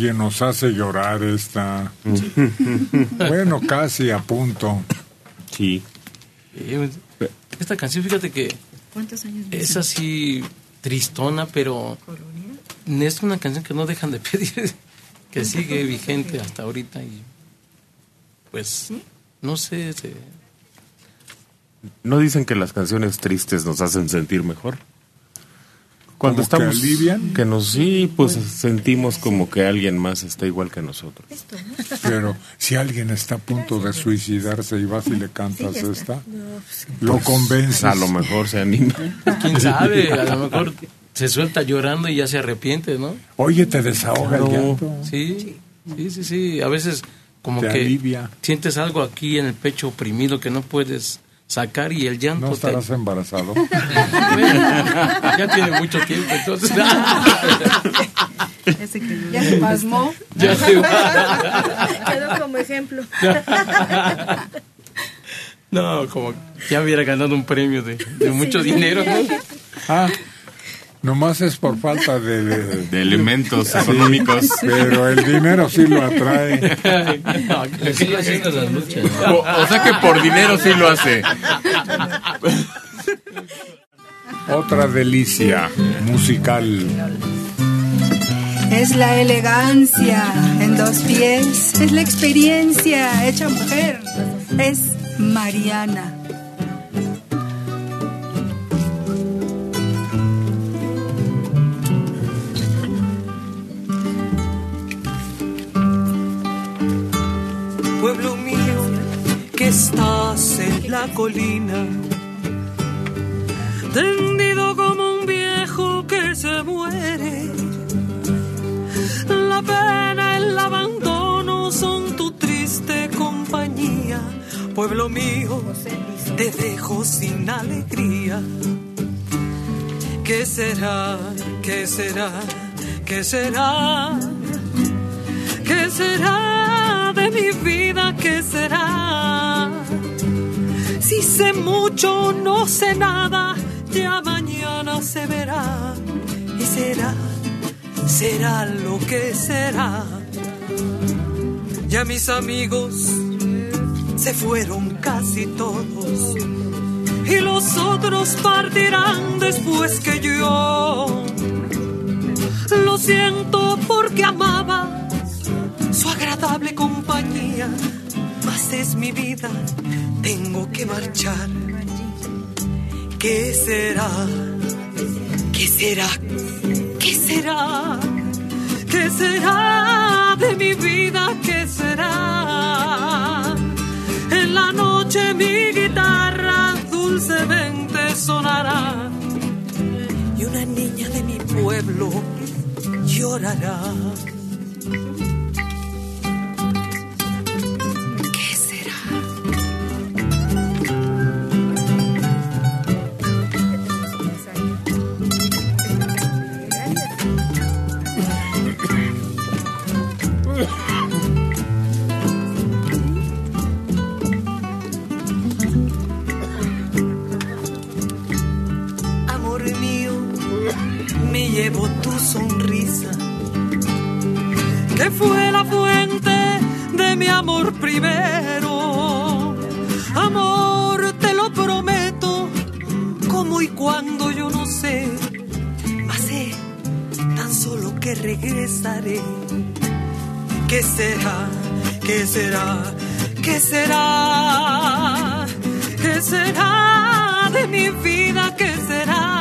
[SPEAKER 1] Oye, nos hace llorar esta. bueno, casi a punto.
[SPEAKER 3] Sí.
[SPEAKER 4] Eh, Esta canción, fíjate que
[SPEAKER 8] ¿Cuántos años
[SPEAKER 4] es así tristona, pero es una canción que no dejan de pedir, que sigue vigente hasta ahorita y pues no sé, se-
[SPEAKER 3] ¿No dicen que las canciones tristes nos hacen sentir mejor? Cuando
[SPEAKER 1] ¿Como que
[SPEAKER 3] estamos
[SPEAKER 1] alivian?
[SPEAKER 3] que nos sí, pues sentimos como que alguien más está igual que nosotros.
[SPEAKER 1] Pero si alguien está a punto de suicidarse y vas y le cantas esta, lo convences.
[SPEAKER 3] A lo mejor se anima.
[SPEAKER 4] quién sabe, a lo mejor se suelta llorando y ya se arrepiente, ¿no?
[SPEAKER 1] Oye, te desahoga el
[SPEAKER 4] Claro.
[SPEAKER 1] llanto.
[SPEAKER 4] Sí, sí, sí, sí. A veces como
[SPEAKER 1] Te
[SPEAKER 4] que
[SPEAKER 1] alivia.
[SPEAKER 4] sientes algo aquí en el pecho oprimido que no puedes sacar y el llanto
[SPEAKER 1] ¿No
[SPEAKER 4] te...
[SPEAKER 1] estarás embarazado?
[SPEAKER 4] Bueno, ya tiene mucho tiempo, entonces...
[SPEAKER 7] Ya se pasmó.
[SPEAKER 4] Ya se
[SPEAKER 13] Quedó como ejemplo.
[SPEAKER 4] No, como ya hubiera ganado un premio de, de mucho dinero, ¿no?
[SPEAKER 1] Ah, nomás es por falta de, de-
[SPEAKER 3] De elementos
[SPEAKER 1] Sí,
[SPEAKER 3] económicos.
[SPEAKER 1] Pero el dinero sí lo atrae.
[SPEAKER 21] Le sigue haciendo las luchas.
[SPEAKER 3] O, o sea que por dinero sí lo hace.
[SPEAKER 1] Otra delicia musical.
[SPEAKER 7] Es la elegancia en dos pies, es la experiencia hecha mujer, es Mariana.
[SPEAKER 22] Pueblo mío que estás en la colina, tendido como un viejo que se muere. La pena, el abandono son tu triste compañía, pueblo mío, te dejo sin alegría. ¿Qué será? ¿Qué será? ¿Qué será? ¿Qué será de mi vida? ¿Qué será? Si sé mucho, no sé nada, ya mañana se verá. Y será, será lo que será. Ya mis amigos se fueron casi todos. Y los otros partirán después que yo. Lo siento porque amaba agradable compañía, mas es mi vida, tengo que marchar. ¿Qué será? ¿Qué será? ¿Qué será? ¿Qué será de mi vida? ¿Qué será? En la noche mi guitarra dulcemente sonará y una niña de mi pueblo llorará. Que fue la fuente de mi amor primero. Amor, te lo prometo, como y cuando yo no sé, sé tan solo que regresaré. ¿Qué será? ¿Qué será? ¿Qué será? ¿Qué será de mi vida? ¿Qué será?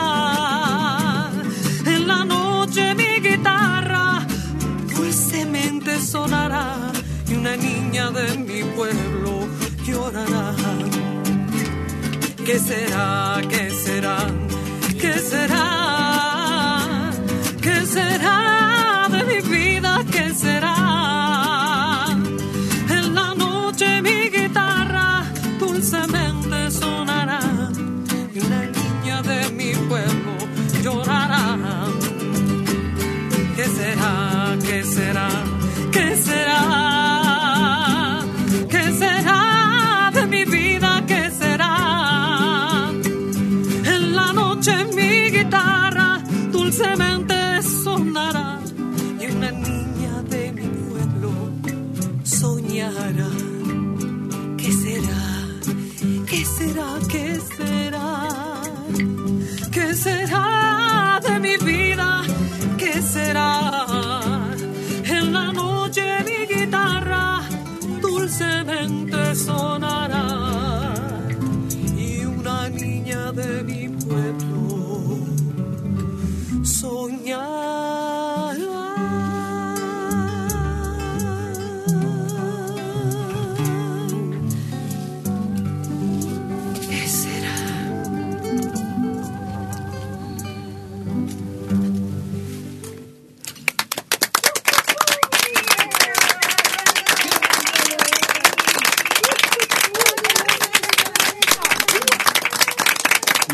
[SPEAKER 22] Sonará y una niña de mi pueblo llorará. ¿Qué será? ¿Qué será? ¿Qué será? será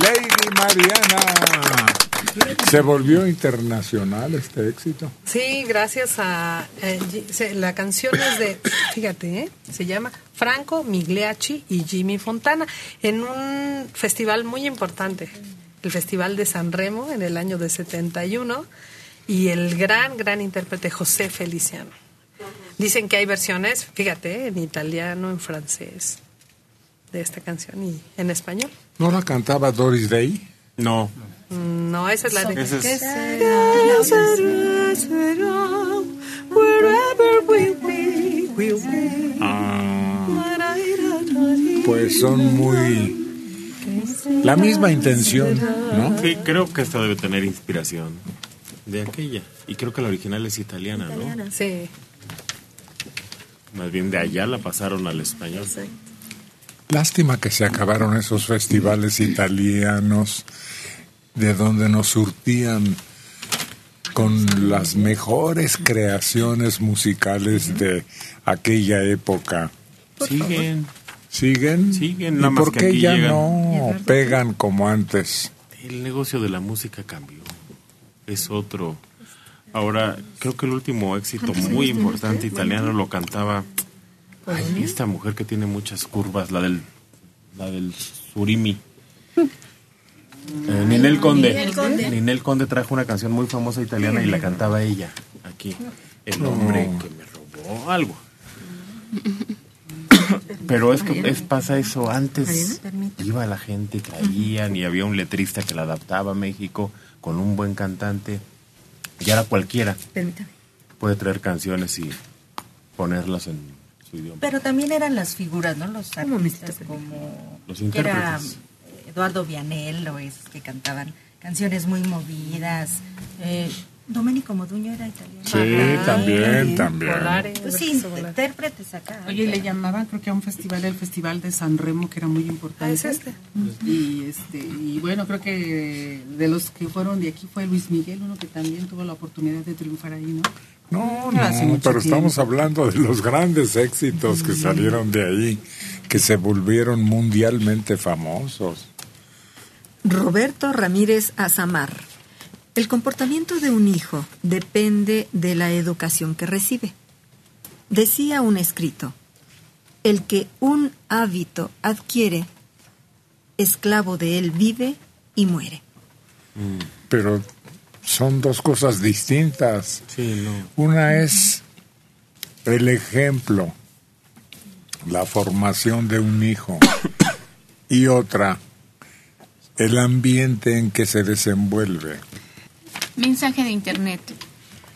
[SPEAKER 1] Lady Mariana. Se volvió internacional este éxito.
[SPEAKER 23] Sí, gracias a... eh, la canción es de, fíjate, ¿eh? se llama Franco Migliacci y Jimmy Fontana, en un festival muy importante, el Festival de San Remo en el año de 71, y el gran, gran intérprete José Feliciano. Dicen que hay versiones, fíjate, ¿eh? en italiano, en francés, de esta canción y en español.
[SPEAKER 1] ¿No la cantaba Doris Day?
[SPEAKER 3] No.
[SPEAKER 23] No, esa es la de...
[SPEAKER 1] Esa es-
[SPEAKER 23] ¿Qué
[SPEAKER 22] será? será, será, wherever we be, we'll be.
[SPEAKER 1] Pues son muy... La misma intención, ¿no?
[SPEAKER 3] Sí, creo que esta debe tener inspiración de aquella. Y creo que la original es italiana, ¿no?
[SPEAKER 23] Sí.
[SPEAKER 3] Más bien de allá la pasaron al español.
[SPEAKER 1] Lástima que se acabaron esos festivales italianos de donde nos surtían con las mejores creaciones musicales de aquella época.
[SPEAKER 3] Siguen.
[SPEAKER 1] ¿Siguen?
[SPEAKER 3] Siguen,
[SPEAKER 1] ¿Y por
[SPEAKER 3] que
[SPEAKER 1] qué
[SPEAKER 3] aquí
[SPEAKER 1] ya
[SPEAKER 3] llegan.
[SPEAKER 1] no pegan como antes?
[SPEAKER 3] El negocio de la música cambió. Es otro. Ahora, creo que el último éxito
[SPEAKER 23] ¿Cuántos
[SPEAKER 3] muy importante
[SPEAKER 23] usted?
[SPEAKER 3] italiano lo cantaba ay, esta mujer que tiene muchas curvas, la del, la del surimi. Eh, Ninel Conde.
[SPEAKER 23] Ninel Conde.
[SPEAKER 3] Ninel Conde trajo una canción muy famosa italiana y la cantaba ella aquí. El hombre
[SPEAKER 1] No.
[SPEAKER 3] que me robó algo. Pero es que es, pasa eso antes. Iba la gente, traían y había un letrista que la adaptaba a México con un buen cantante. Y ahora cualquiera
[SPEAKER 8] Permítame.
[SPEAKER 3] puede traer canciones y ponerlas en su idioma.
[SPEAKER 11] Pero también eran las figuras, ¿no? Los artistas como...
[SPEAKER 3] Los
[SPEAKER 11] era
[SPEAKER 3] intérpretes.
[SPEAKER 11] Eduardo Vianello, esos que cantaban canciones muy movidas. Eh, Domenico Moduño era italiano.
[SPEAKER 1] Sí, también, también.
[SPEAKER 11] Pues sí, intérpretes acá.
[SPEAKER 15] Oye, y le llamaban, creo que a un festival, el Festival de San Remo, que era muy importante.
[SPEAKER 23] Ah, es este.
[SPEAKER 15] Y, este, y bueno, creo que de los que fueron de aquí fue Luis Miguel, uno que también tuvo la oportunidad de triunfar ahí, ¿no?
[SPEAKER 1] No, no,
[SPEAKER 15] mucho
[SPEAKER 1] pero estamos hablando de los grandes éxitos que salieron de ahí, que se volvieron mundialmente famosos.
[SPEAKER 8] Roberto Ramírez Azamar. El comportamiento de un hijo depende de la educación que recibe. Decía un escrito, el que un hábito adquiere, esclavo de él vive y muere.
[SPEAKER 1] Pero son dos cosas distintas. Una es el ejemplo, la formación de un hijo, y otra, el ambiente en que se desenvuelve.
[SPEAKER 2] Mensaje de internet.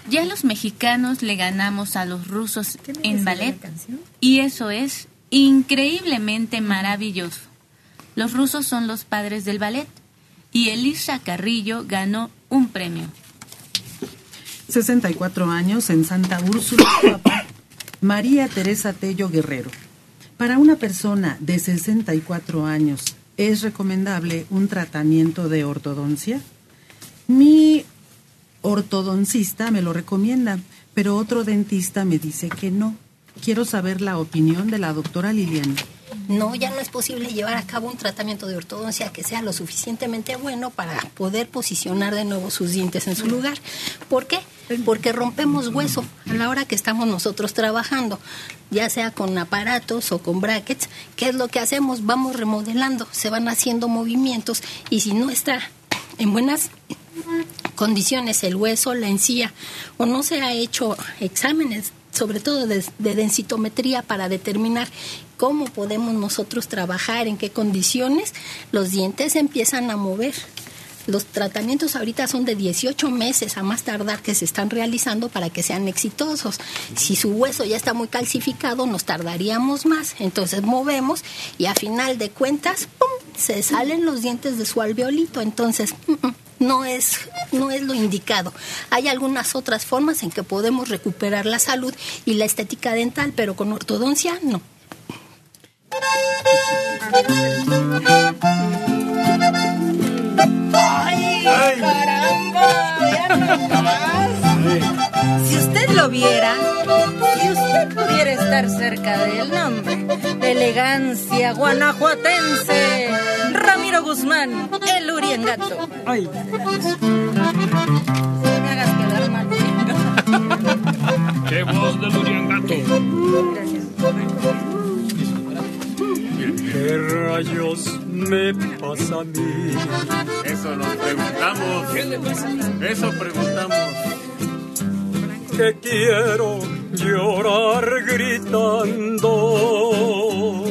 [SPEAKER 2] Ya los mexicanos le ganamos a los rusos en ballet y eso es increíblemente maravilloso. Los rusos son los padres del ballet y Elisa Carrillo ganó un premio.
[SPEAKER 15] 64 años en Santa Úrsula, Papá, María Teresa Tello Guerrero. Para una persona de 64 años, ¿es recomendable un tratamiento de ortodoncia? Mi ortodoncista me lo recomienda, pero otro dentista me dice que no. Quiero saber la opinión de la doctora Liliana.
[SPEAKER 10] No, ya no es posible llevar a cabo un tratamiento de ortodoncia que sea lo suficientemente bueno para poder posicionar de nuevo sus dientes en su lugar. ¿Por qué? Porque rompemos hueso a la hora que estamos nosotros trabajando, ya sea con aparatos o con brackets. ¿Qué es lo que hacemos? Vamos remodelando, se van haciendo movimientos y si no está en buenas condiciones el hueso, la encía o no se ha hecho exámenes sobre todo de, de, densitometría para determinar cómo podemos nosotros trabajar, en qué condiciones, los dientes empiezan a mover. Los tratamientos ahorita son de 18 meses a más tardar que se están realizando para que sean exitosos. Si su hueso ya está muy calcificado, nos tardaríamos más. Entonces movemos y a final de cuentas, ¡pum! se salen los dientes de su alveolito. Entonces, no es, no es lo indicado. Hay algunas otras formas en que podemos recuperar la salud y la estética dental, pero con ortodoncia no.
[SPEAKER 8] ¡Ay, caramba! ¡Ya no más! Si usted lo viera, si usted pudiera estar cerca del nombre, de elegancia guanajuatense, Ramiro Guzmán, el Uriengato. ¡Ay! No me hagas quedar mal.
[SPEAKER 16] ¡Qué voz del Uriangato!
[SPEAKER 24] ¿Qué rayos me pasa a mí?
[SPEAKER 3] Eso nos preguntamos.
[SPEAKER 16] ¿Qué le pasa?
[SPEAKER 3] Eso preguntamos.
[SPEAKER 24] Que quiero llorar gritando.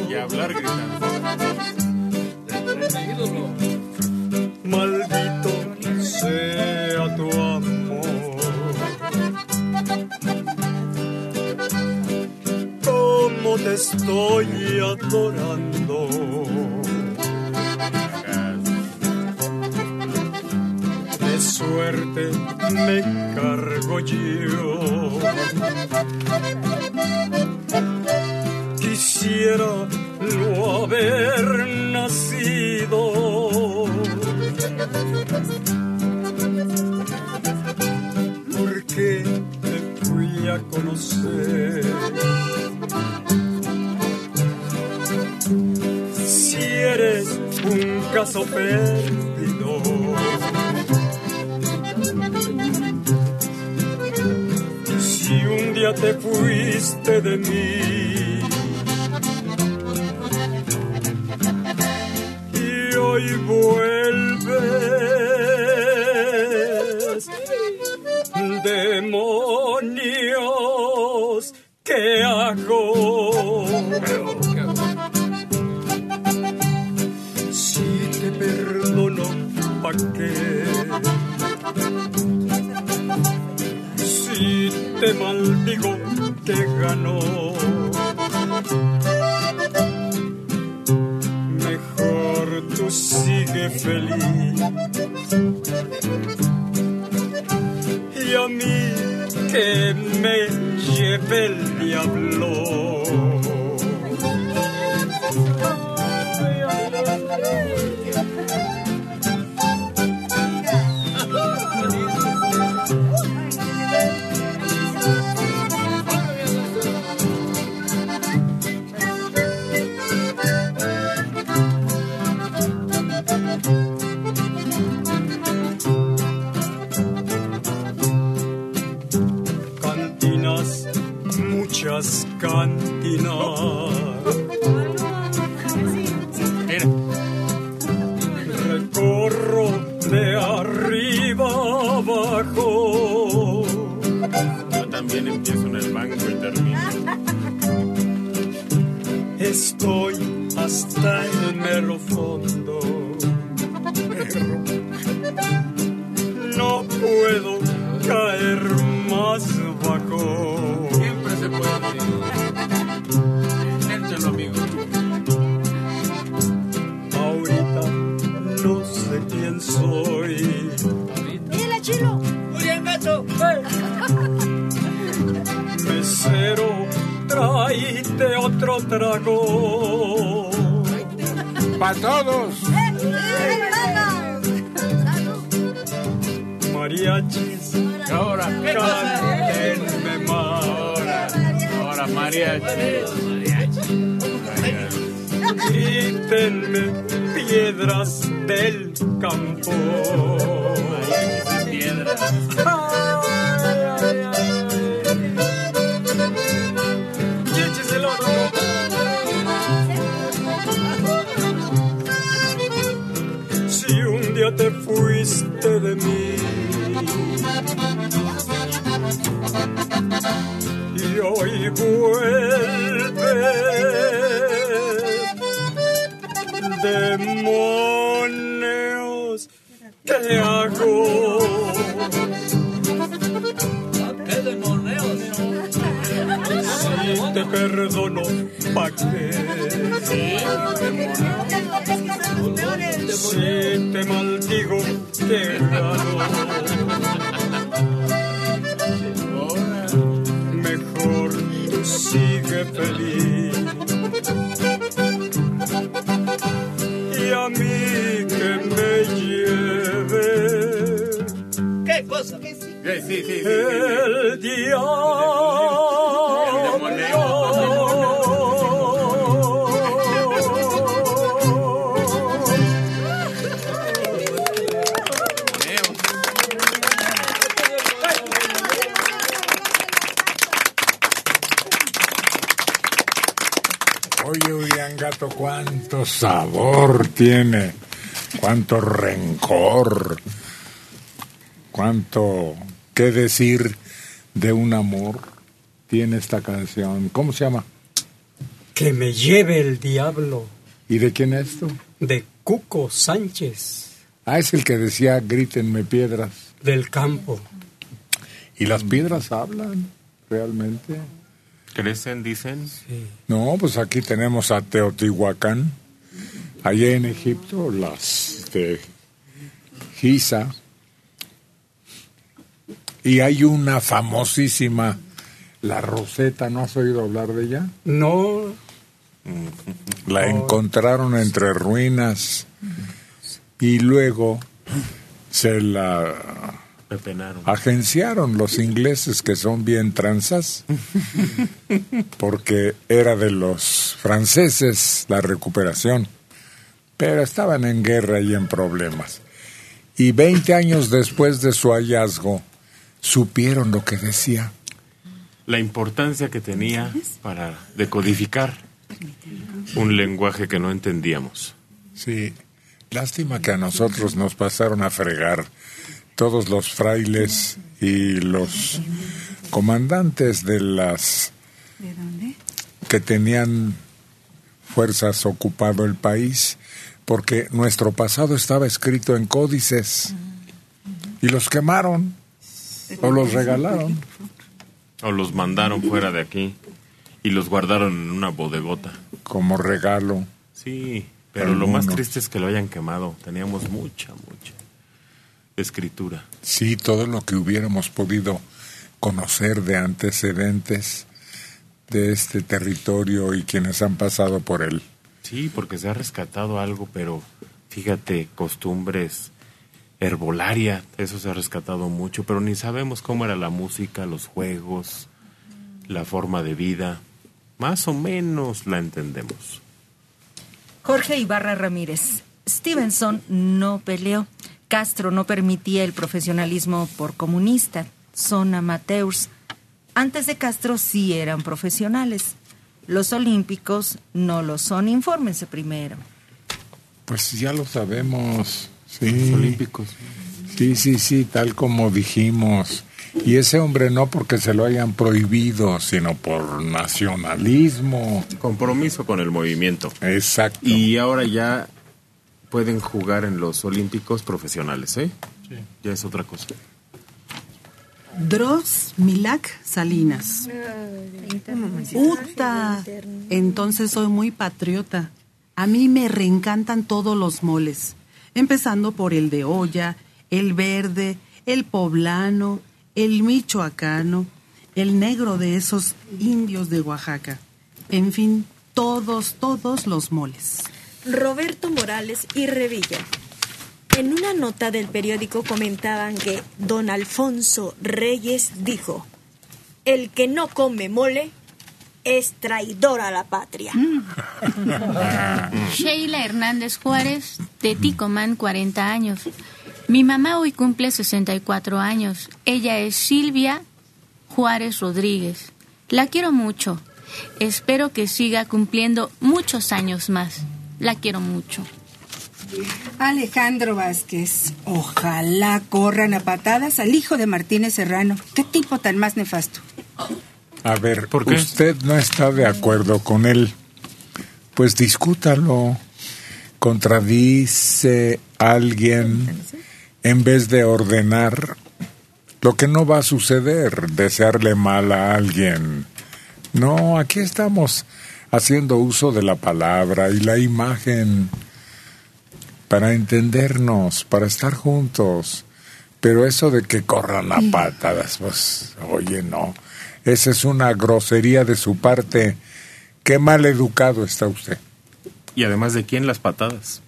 [SPEAKER 3] Y hablar gritando.
[SPEAKER 24] Maldito sea tu amor. Te estoy adorando. De suerte me cargo yo. Quisiera no haber nacido. Porque te fui a conocer. Eres un caso perdido. Si un día te fuiste de mí. Y hoy vuelves. Demonios, ¿qué hago? Te maldigo, te ganó. Mejor tú sigue feliz. Y a mí que me lleve el diablo.
[SPEAKER 1] Cuánto rencor, cuánto qué decir de un amor tiene esta canción. ¿Cómo se llama?
[SPEAKER 25] Que me lleve el diablo.
[SPEAKER 1] ¿Y de quién es esto?
[SPEAKER 25] De Cuco Sánchez,
[SPEAKER 1] Ah, es el que decía grítenme piedras.
[SPEAKER 25] del campo.
[SPEAKER 1] ¿Y las piedras hablan realmente?
[SPEAKER 3] ¿Crecen, dicen?
[SPEAKER 1] No, pues aquí tenemos a Teotihuacán, allá en Egipto, las de Giza. Y hay una famosísima, la Roseta, ¿no has oído hablar de ella?
[SPEAKER 25] No,
[SPEAKER 1] La encontraron entre ruinas y luego se la
[SPEAKER 3] Pepenaron.
[SPEAKER 1] agenciaron los ingleses que son bien tranzas porque era de los franceses la recuperación pero estaban en guerra y en problemas y 20 años después de su hallazgo supieron lo que decía
[SPEAKER 3] La importancia que tenía para decodificar un lenguaje que no entendíamos.
[SPEAKER 1] Sí, lástima que a nosotros nos pasaron a fregar todos los frailes y los comandantes de las
[SPEAKER 7] ¿De dónde?
[SPEAKER 1] que tenían fuerzas ocupado el país, porque nuestro pasado estaba escrito en códices y los quemaron o los regalaron.
[SPEAKER 3] O los mandaron fuera de aquí y los guardaron en una bodegota.
[SPEAKER 1] Como regalo.
[SPEAKER 3] Sí, pero lo más triste es que lo hayan quemado. Teníamos mucha, mucha escritura.
[SPEAKER 1] Sí, todo lo que hubiéramos podido conocer de antecedentes de este territorio y quienes han pasado por él.
[SPEAKER 3] Sí, porque se ha rescatado algo, pero fíjate, costumbres, herbolaria, eso se ha rescatado mucho, pero ni sabemos cómo era la música, los juegos, la forma de vida. Más o menos la entendemos.
[SPEAKER 11] Jorge Ibarra Ramírez. Stevenson no peleó. Castro no permitía el profesionalismo por comunista. Son amateurs. Antes de Castro sí eran profesionales. Los olímpicos no lo son. Infórmense primero.
[SPEAKER 1] Pues ya lo sabemos. Sí.
[SPEAKER 3] Los olímpicos.
[SPEAKER 1] Sí, sí, sí, tal como dijimos. Y ese hombre no porque se lo hayan prohibido, sino por nacionalismo.
[SPEAKER 3] Compromiso con el movimiento.
[SPEAKER 1] Exacto.
[SPEAKER 3] Y ahora ya pueden jugar en los olímpicos profesionales, ¿eh? Ya es otra cosa.
[SPEAKER 15] Dross Milac Salinas. Uta. Entonces soy muy patriota. A mí me reencantan todos los moles, empezando por el de olla, el verde, el poblano, el michoacano, el negro de esos indios de Oaxaca. En fin, todos, todos los moles.
[SPEAKER 13] Roberto Morales y Revilla. En una nota del periódico comentaban que don Alfonso Reyes dijo, el que no come mole es traidor a la patria.
[SPEAKER 2] Sheila Hernández Juárez, de Ticomán, 40 años. Mi mamá hoy cumple 64 años. Ella es Silvia Juárez Rodríguez. La quiero mucho. Espero que siga cumpliendo muchos años más. La quiero mucho.
[SPEAKER 7] Alejandro Vázquez, ojalá corran a patadas al hijo de Martínez Serrano. ¿Qué tipo tan más nefasto?
[SPEAKER 1] A ver, usted no está de acuerdo con él. Pues discútalo. Contradice a alguien en vez de ordenar lo que no va a suceder, desearle mal a alguien. No, aquí estamos haciendo uso de la palabra y la imagen para entendernos, para estar juntos. Pero eso de que corran a patadas, pues, oye, no. Esa es una grosería de su parte. Qué mal educado está usted.
[SPEAKER 3] Y además, ¿de quién las patadas?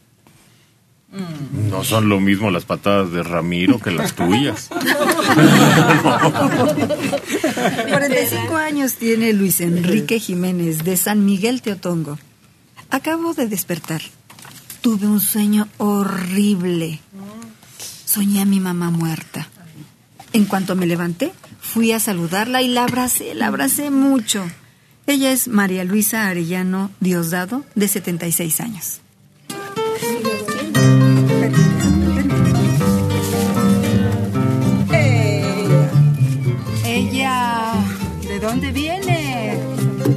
[SPEAKER 3] No son lo mismo las patadas de Ramiro que las tuyas.
[SPEAKER 8] 45 años tiene Luis Enrique Jiménez de San Miguel Teotongo. Acabo de despertar. Tuve un sueño horrible. Soñé a mi mamá muerta. En cuanto me levanté, fui a saludarla y la abracé, la abracé mucho. Ella es María Luisa Arellano Diosdado, de 76 años.
[SPEAKER 7] Ella, ¿de dónde viene?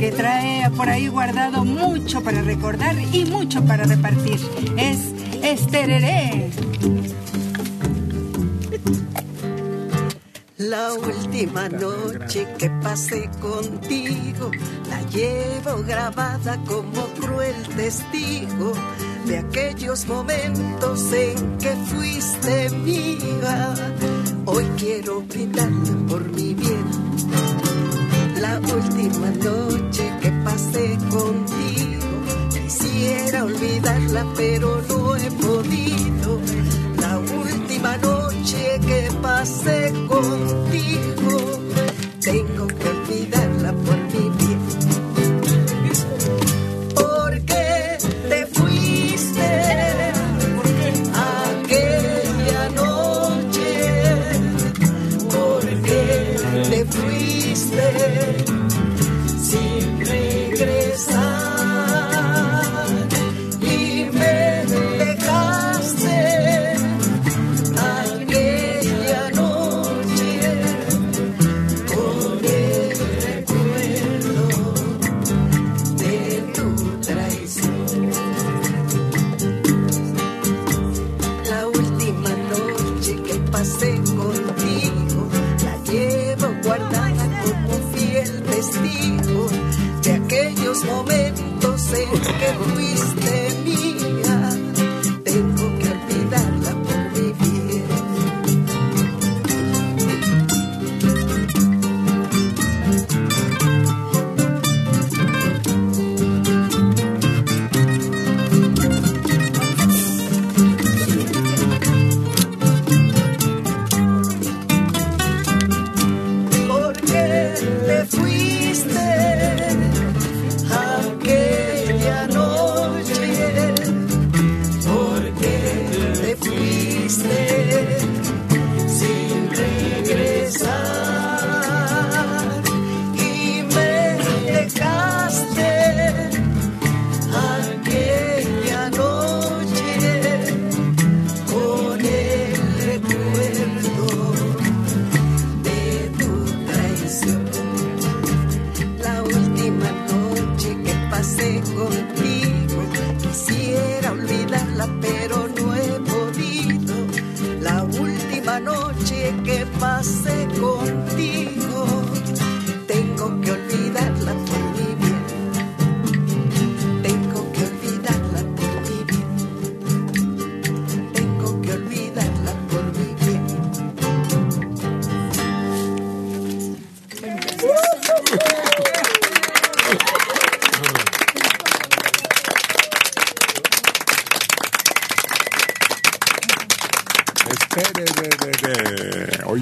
[SPEAKER 7] Que trae por ahí guardado mucho para recordar y mucho para repartir. Es Estereré.
[SPEAKER 26] La última noche que pasé contigo la llevo grabada como cruel testigo de aquellos momentos en que fuiste mía. Hoy quiero brindarla por mi bien. La última noche que pasé contigo quisiera olvidarla pero no he podido. La última noche que pasé contigo tengo que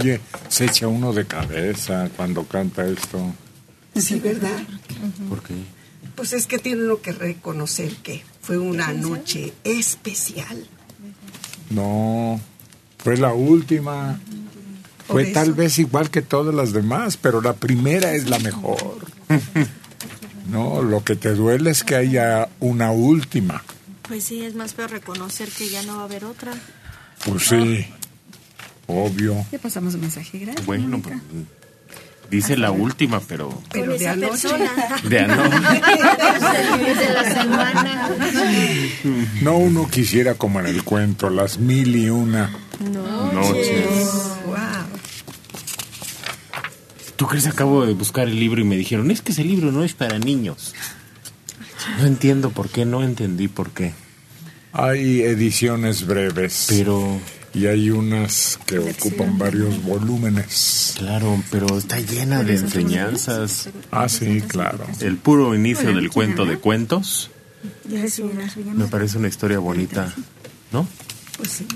[SPEAKER 1] Oye, se echa uno de cabeza cuando canta esto.
[SPEAKER 27] Sí, ¿verdad?
[SPEAKER 3] ¿Por qué?
[SPEAKER 27] Pues es que tiene uno que reconocer que fue una noche especial.
[SPEAKER 1] No, fue la última. Fue tal
[SPEAKER 27] eso.
[SPEAKER 1] vez igual que todas las demás, pero la primera es la mejor. No, lo que te duele es que haya una última.
[SPEAKER 13] Pues sí, es más feo reconocer que ya no va a haber otra.
[SPEAKER 1] Pues sí, obvio.
[SPEAKER 8] Ya pasamos un mensaje, gracias.
[SPEAKER 3] Bueno, pues, dice la última, pero...
[SPEAKER 27] Pero de anoche.
[SPEAKER 3] De anoche.
[SPEAKER 10] de la semana.
[SPEAKER 1] No uno quisiera como en el cuento, las mil y una noches.
[SPEAKER 27] Wow.
[SPEAKER 3] ¿Tú crees? Acabo de buscar el libro y me dijeron, es que ese libro no es para niños. No entiendo por qué, no entendí por qué.
[SPEAKER 1] Hay ediciones breves.
[SPEAKER 3] Pero...
[SPEAKER 1] Y hay unas que ocupan varios volúmenes.
[SPEAKER 3] Claro, pero está llena de enseñanzas.
[SPEAKER 1] Ah, sí, claro.
[SPEAKER 3] El puro inicio del cuento de cuentos me parece una historia bonita, ¿no?
[SPEAKER 27] Pues sí.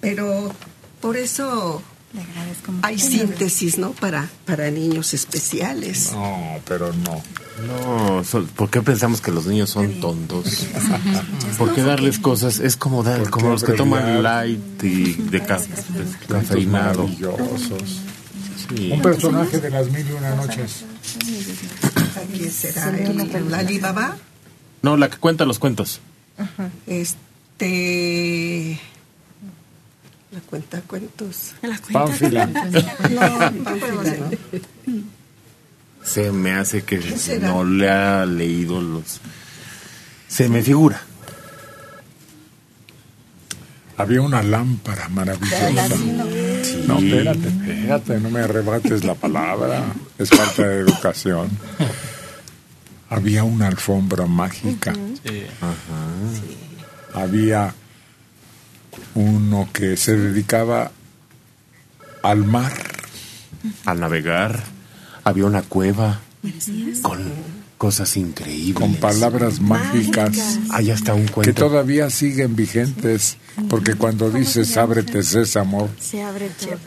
[SPEAKER 27] Pero por eso hay síntesis, ¿no? Para, para niños especiales.
[SPEAKER 1] No, pero no.
[SPEAKER 3] No, ¿por qué pensamos que los niños son tontos? ¿Por qué darles cosas? Es como, dar, como los que toman light y de, ca- de cafeinado.
[SPEAKER 1] Maravillosos.
[SPEAKER 3] Sí.
[SPEAKER 1] Un personaje de las mil y una noches.
[SPEAKER 27] ¿Quién será? ¿El, ¿La Alibaba?
[SPEAKER 3] No, la que cuenta los cuentos.
[SPEAKER 27] Este. La cuenta cuentos.
[SPEAKER 13] La
[SPEAKER 3] Pánfila.
[SPEAKER 27] No, Pánfila, ¿no?
[SPEAKER 3] Se me hace que no le ha leído los... Se me figura.
[SPEAKER 1] Había una lámpara maravillosa. No, espérate, espérate, no me arrebates la palabra. Es falta de educación. Había una alfombra mágica. Había uno que se dedicaba al mar.
[SPEAKER 3] A navegar. Había una cueva con cosas increíbles.
[SPEAKER 1] Con palabras mágicas.
[SPEAKER 3] Hay hasta un
[SPEAKER 1] Que
[SPEAKER 3] cuento.
[SPEAKER 1] todavía siguen vigentes. Porque cuando dices ábrete sésamo,
[SPEAKER 13] Se abre todo.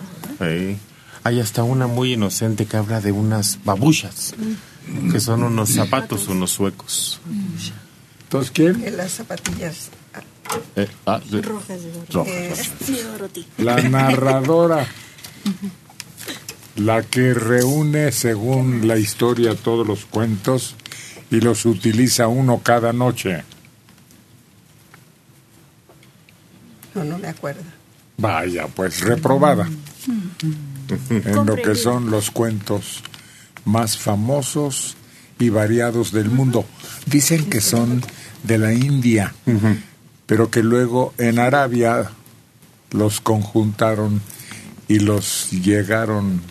[SPEAKER 3] Sí. Hay hasta una muy inocente que habla de unas babuchas, que son unos zapatos, unos suecos.
[SPEAKER 1] ¿Entonces quién?
[SPEAKER 27] Las zapatillas.
[SPEAKER 3] Eh, ah,
[SPEAKER 13] Rojas de.
[SPEAKER 3] Rojas.
[SPEAKER 13] Dorothy.
[SPEAKER 1] la narradora, la que reúne según la historia todos los cuentos y los utiliza uno cada noche.
[SPEAKER 27] No, no me acuerdo.
[SPEAKER 1] Vaya, pues reprobada en lo que son los cuentos más famosos y variados del mundo. Dicen que son de la India, pero que luego en Arabia los conjuntaron y los llegaron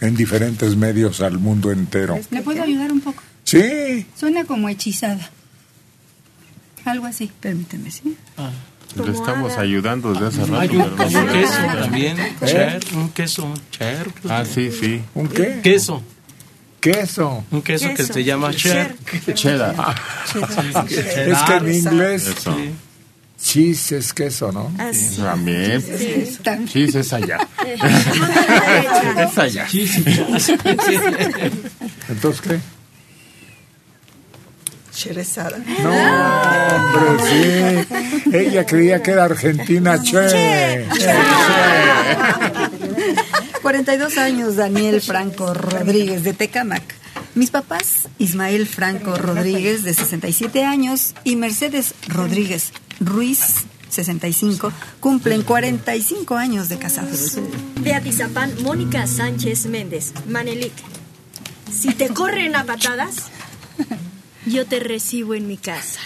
[SPEAKER 1] en diferentes medios al mundo entero.
[SPEAKER 7] ¿Le puedo ayudar un poco?
[SPEAKER 1] Sí,
[SPEAKER 7] Suena como hechizada. Algo así. Permíteme, ¿sí?
[SPEAKER 3] Le estamos ayudando desde hace rato.
[SPEAKER 4] Hay un, queso también, un queso, un cher.
[SPEAKER 3] Ah, sí, sí.
[SPEAKER 1] ¿Un qué?
[SPEAKER 4] Queso.
[SPEAKER 1] Queso.
[SPEAKER 4] Un queso, que
[SPEAKER 1] Queso.
[SPEAKER 4] se llama cher.
[SPEAKER 3] Cheddar.
[SPEAKER 1] Ah. Es que en inglés
[SPEAKER 3] Eso.
[SPEAKER 1] cheese es queso, ¿no?
[SPEAKER 3] También.
[SPEAKER 1] Sí.
[SPEAKER 3] Cheese es allá. es allá.
[SPEAKER 1] Entonces, ¿qué?
[SPEAKER 27] Sherezada.
[SPEAKER 1] No, hombre, sí. Ella creía que era argentina, che.
[SPEAKER 8] 42 años, Daniel Franco Rodríguez, de Tecamac. Mis papás, Ismael Franco Rodríguez, de 67 años, y Mercedes Rodríguez Ruiz, 65, cumplen 45 años de casados.
[SPEAKER 13] De Atizapán, Mónica Sánchez Méndez, Manelik. Si te corren a patadas, yo te recibo en mi casa.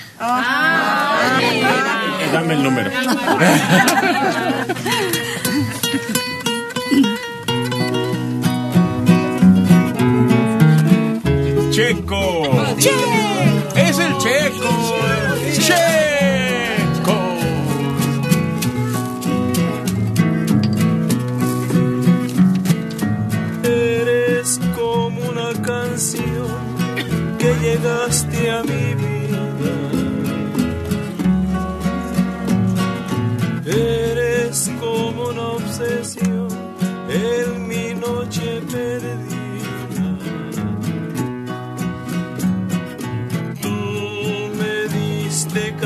[SPEAKER 3] Eh, Dame el número. Checo. Che. Es el Checo. Checo.
[SPEAKER 16] Eres como una canción que llegaste a mi vida.
[SPEAKER 28] Eres como una obsesión en mi
[SPEAKER 1] noche perdida.
[SPEAKER 16] stick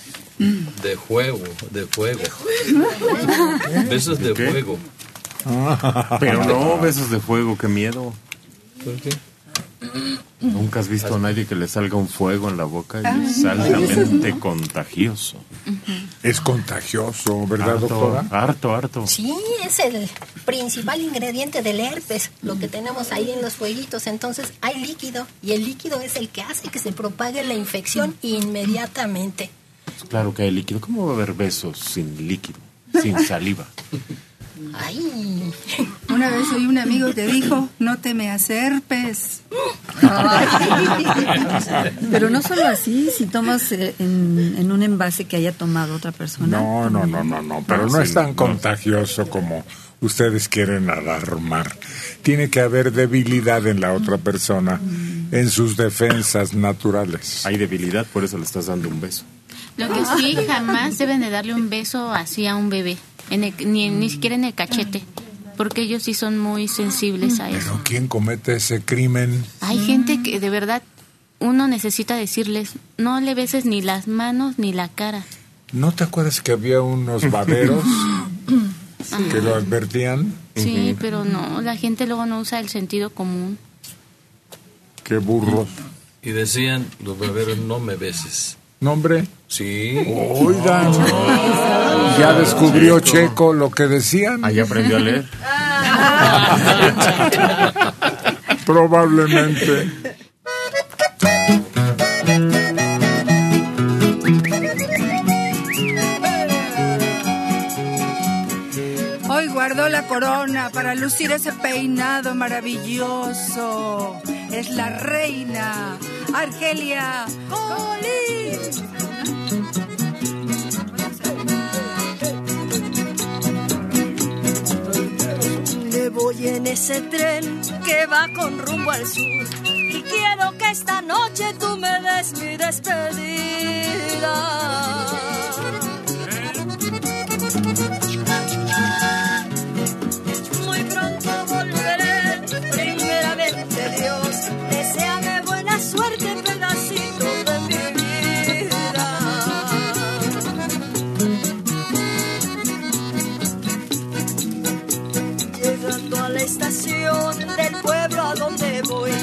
[SPEAKER 16] Juego, de fuego. Besos de
[SPEAKER 3] ¿Qué?
[SPEAKER 16] fuego.
[SPEAKER 3] Pero no, besos de fuego, qué miedo.
[SPEAKER 16] ¿Por qué?
[SPEAKER 3] Nunca has visto a nadie que le salga un fuego en la boca y es altamente contagioso.
[SPEAKER 1] Es contagioso, ¿verdad,
[SPEAKER 3] Harto,
[SPEAKER 1] doctora?
[SPEAKER 3] harto, harto.
[SPEAKER 10] Sí, es el principal ingrediente del herpes, lo que tenemos ahí en los fueguitos. Entonces hay líquido y el líquido es el que hace que se propague la infección inmediatamente.
[SPEAKER 3] Claro que hay líquido. ¿Cómo va a haber besos sin líquido? Sin saliva.
[SPEAKER 10] Ay.
[SPEAKER 7] Una vez oí un amigo que dijo, no te me acerpes.
[SPEAKER 8] Pero no solo así, si tomas eh, en, en un envase que haya tomado otra persona.
[SPEAKER 1] No, no, no, no, no, pero no es tan contagioso como ustedes quieren alarmar. Tiene que haber debilidad en la otra persona, en sus defensas naturales.
[SPEAKER 3] Hay debilidad, por eso le estás dando un beso.
[SPEAKER 2] Lo que sí, jamás deben de darle un beso así a un bebé, en el- ni, ni siquiera en el cachete, porque ellos sí son muy sensibles a eso.
[SPEAKER 1] Pero ¿quién comete ese crimen?
[SPEAKER 2] Hay gente que de verdad uno necesita decirles, no le beses ni las manos ni la cara.
[SPEAKER 1] ¿No te acuerdas que había unos baberos que lo advertían?
[SPEAKER 2] Sí, pero no, la gente luego no usa el sentido común.
[SPEAKER 1] Qué burros.
[SPEAKER 16] Y decían los barberos, no me beses.
[SPEAKER 1] ¿Nombre?
[SPEAKER 16] Sí.
[SPEAKER 1] Oigan, ya descubrió Checo lo que decían.
[SPEAKER 3] Ahí aprendió a leer.
[SPEAKER 1] Probablemente.
[SPEAKER 7] Corona para lucir ese peinado maravilloso. Es la reina Argelia Colín.
[SPEAKER 19] Voy en ese tren que va con rumbo al sur y quiero que esta noche tú me des mi despedida. A donde voy,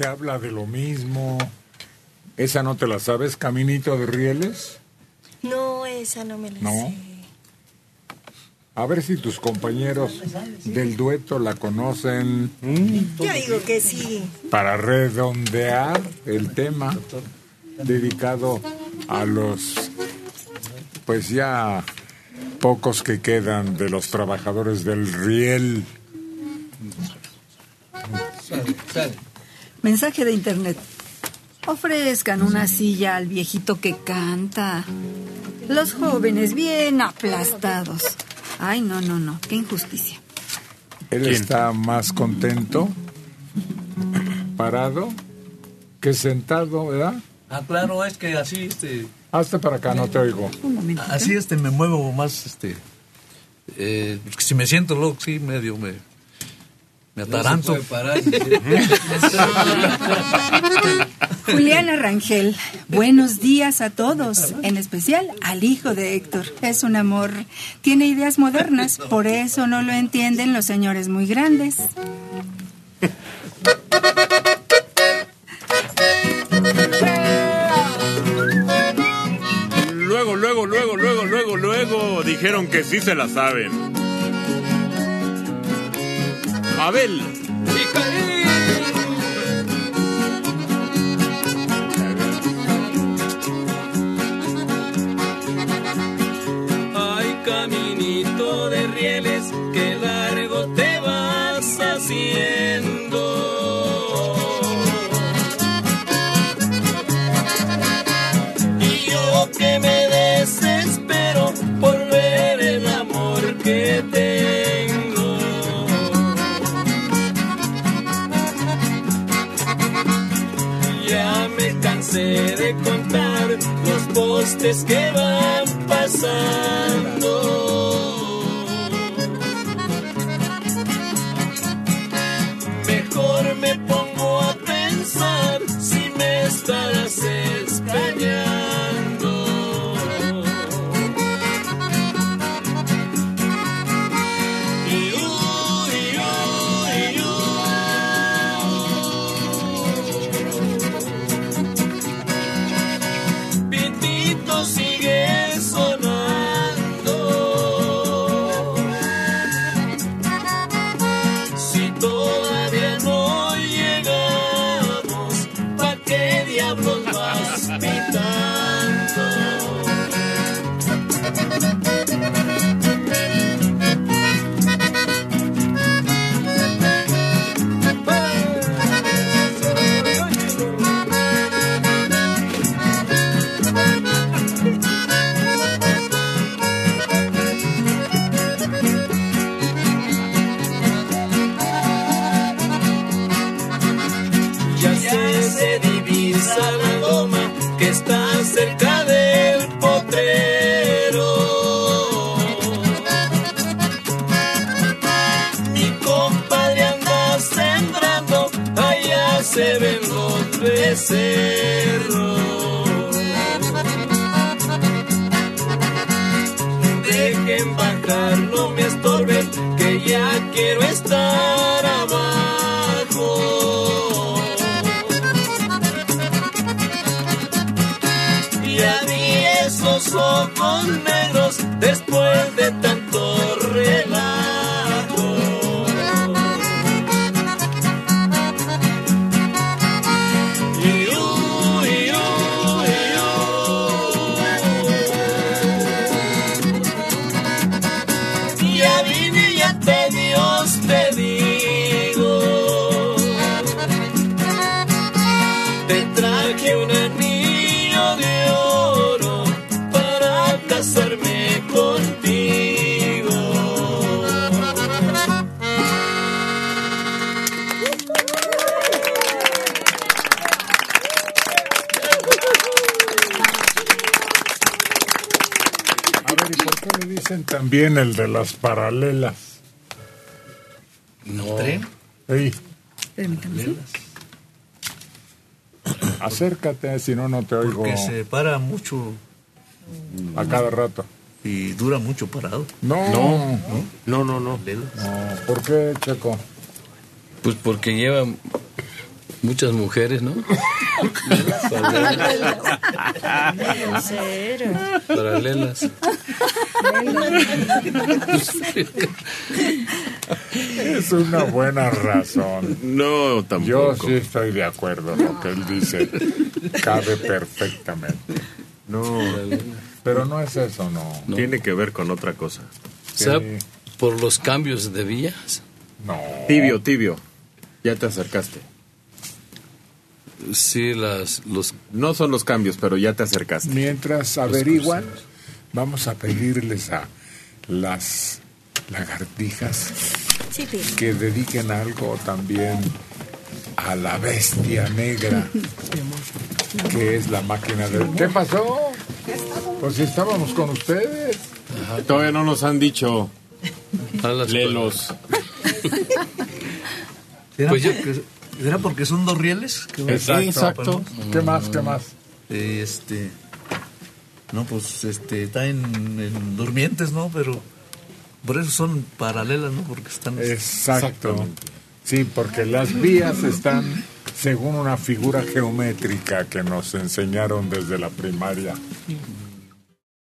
[SPEAKER 19] que
[SPEAKER 1] habla de lo mismo. ¿Esa no te la sabes, Caminito de Rieles?
[SPEAKER 13] No, esa no me la
[SPEAKER 1] No.
[SPEAKER 13] sé.
[SPEAKER 1] A ver si tus compañeros del dueto la conocen
[SPEAKER 13] Yo digo que sí.
[SPEAKER 1] para redondear el tema dedicado a los, pues ya pocos que quedan de los trabajadores del riel.
[SPEAKER 8] Mensaje de internet. Ofrezcan una silla al viejito que canta. Los jóvenes bien aplastados. Ay, no, no, no. Qué injusticia.
[SPEAKER 1] Él está más contento parado que sentado, ¿verdad?
[SPEAKER 9] Ah, claro, es que así, este,
[SPEAKER 1] Hazte para acá, no te oigo.
[SPEAKER 9] así, este, me muevo más, este, eh, si me siento loco, sí, medio me, me ataranto.
[SPEAKER 7] Juliana Rangel, buenos días a todos, en especial al hijo de Héctor. Es un amor, tiene ideas modernas, por eso no lo entienden los señores muy grandes.
[SPEAKER 3] Luego, luego, luego, luego, luego, luego dijeron que sí se la saben. Abel.
[SPEAKER 17] Postes que van pasando.
[SPEAKER 1] Paralelas?
[SPEAKER 4] No.
[SPEAKER 1] ¿Tren? Acércate, si no, no te oigo.
[SPEAKER 9] Porque se para mucho.
[SPEAKER 1] A cada rato.
[SPEAKER 9] Y dura mucho parado.
[SPEAKER 1] No.
[SPEAKER 3] No, no, no, no.
[SPEAKER 1] No, ¿Por qué, Checo?
[SPEAKER 4] Pues porque lleva muchas mujeres, ¿no? Paralelas.
[SPEAKER 1] Es una buena razón.
[SPEAKER 3] No, tampoco.
[SPEAKER 1] Yo sí estoy de acuerdo en lo que él dice. Cabe perfectamente.
[SPEAKER 3] No.
[SPEAKER 1] Pero no es eso, no.
[SPEAKER 3] Tiene que ver con otra cosa.
[SPEAKER 4] ¿Sabe por los cambios de vías?
[SPEAKER 1] No.
[SPEAKER 3] Tibio, tibio. Ya te acercaste.
[SPEAKER 4] Sí, las, los...
[SPEAKER 3] No son los cambios, pero ya te acercaste.
[SPEAKER 1] Mientras averiguan, vamos a pedirles a las lagartijas
[SPEAKER 13] Sí,
[SPEAKER 1] que dediquen algo también a la bestia negra, que es la máquina de... ¿Qué pasó? Pues si estábamos con ustedes.
[SPEAKER 3] Todavía no nos han dicho. Lelos.
[SPEAKER 9] ¿Será,
[SPEAKER 4] Pues yo-
[SPEAKER 9] porque, será porque son dos rieles?
[SPEAKER 1] Exacto.
[SPEAKER 9] Exacto.
[SPEAKER 1] Exacto. ¿Qué más, qué más?
[SPEAKER 9] Este. No, pues este, está en, en durmientes, ¿no? Pero por eso son paralelas, ¿no? Porque están.
[SPEAKER 1] Exacto. Sí, porque las vías están según una figura geométrica que nos enseñaron desde la primaria.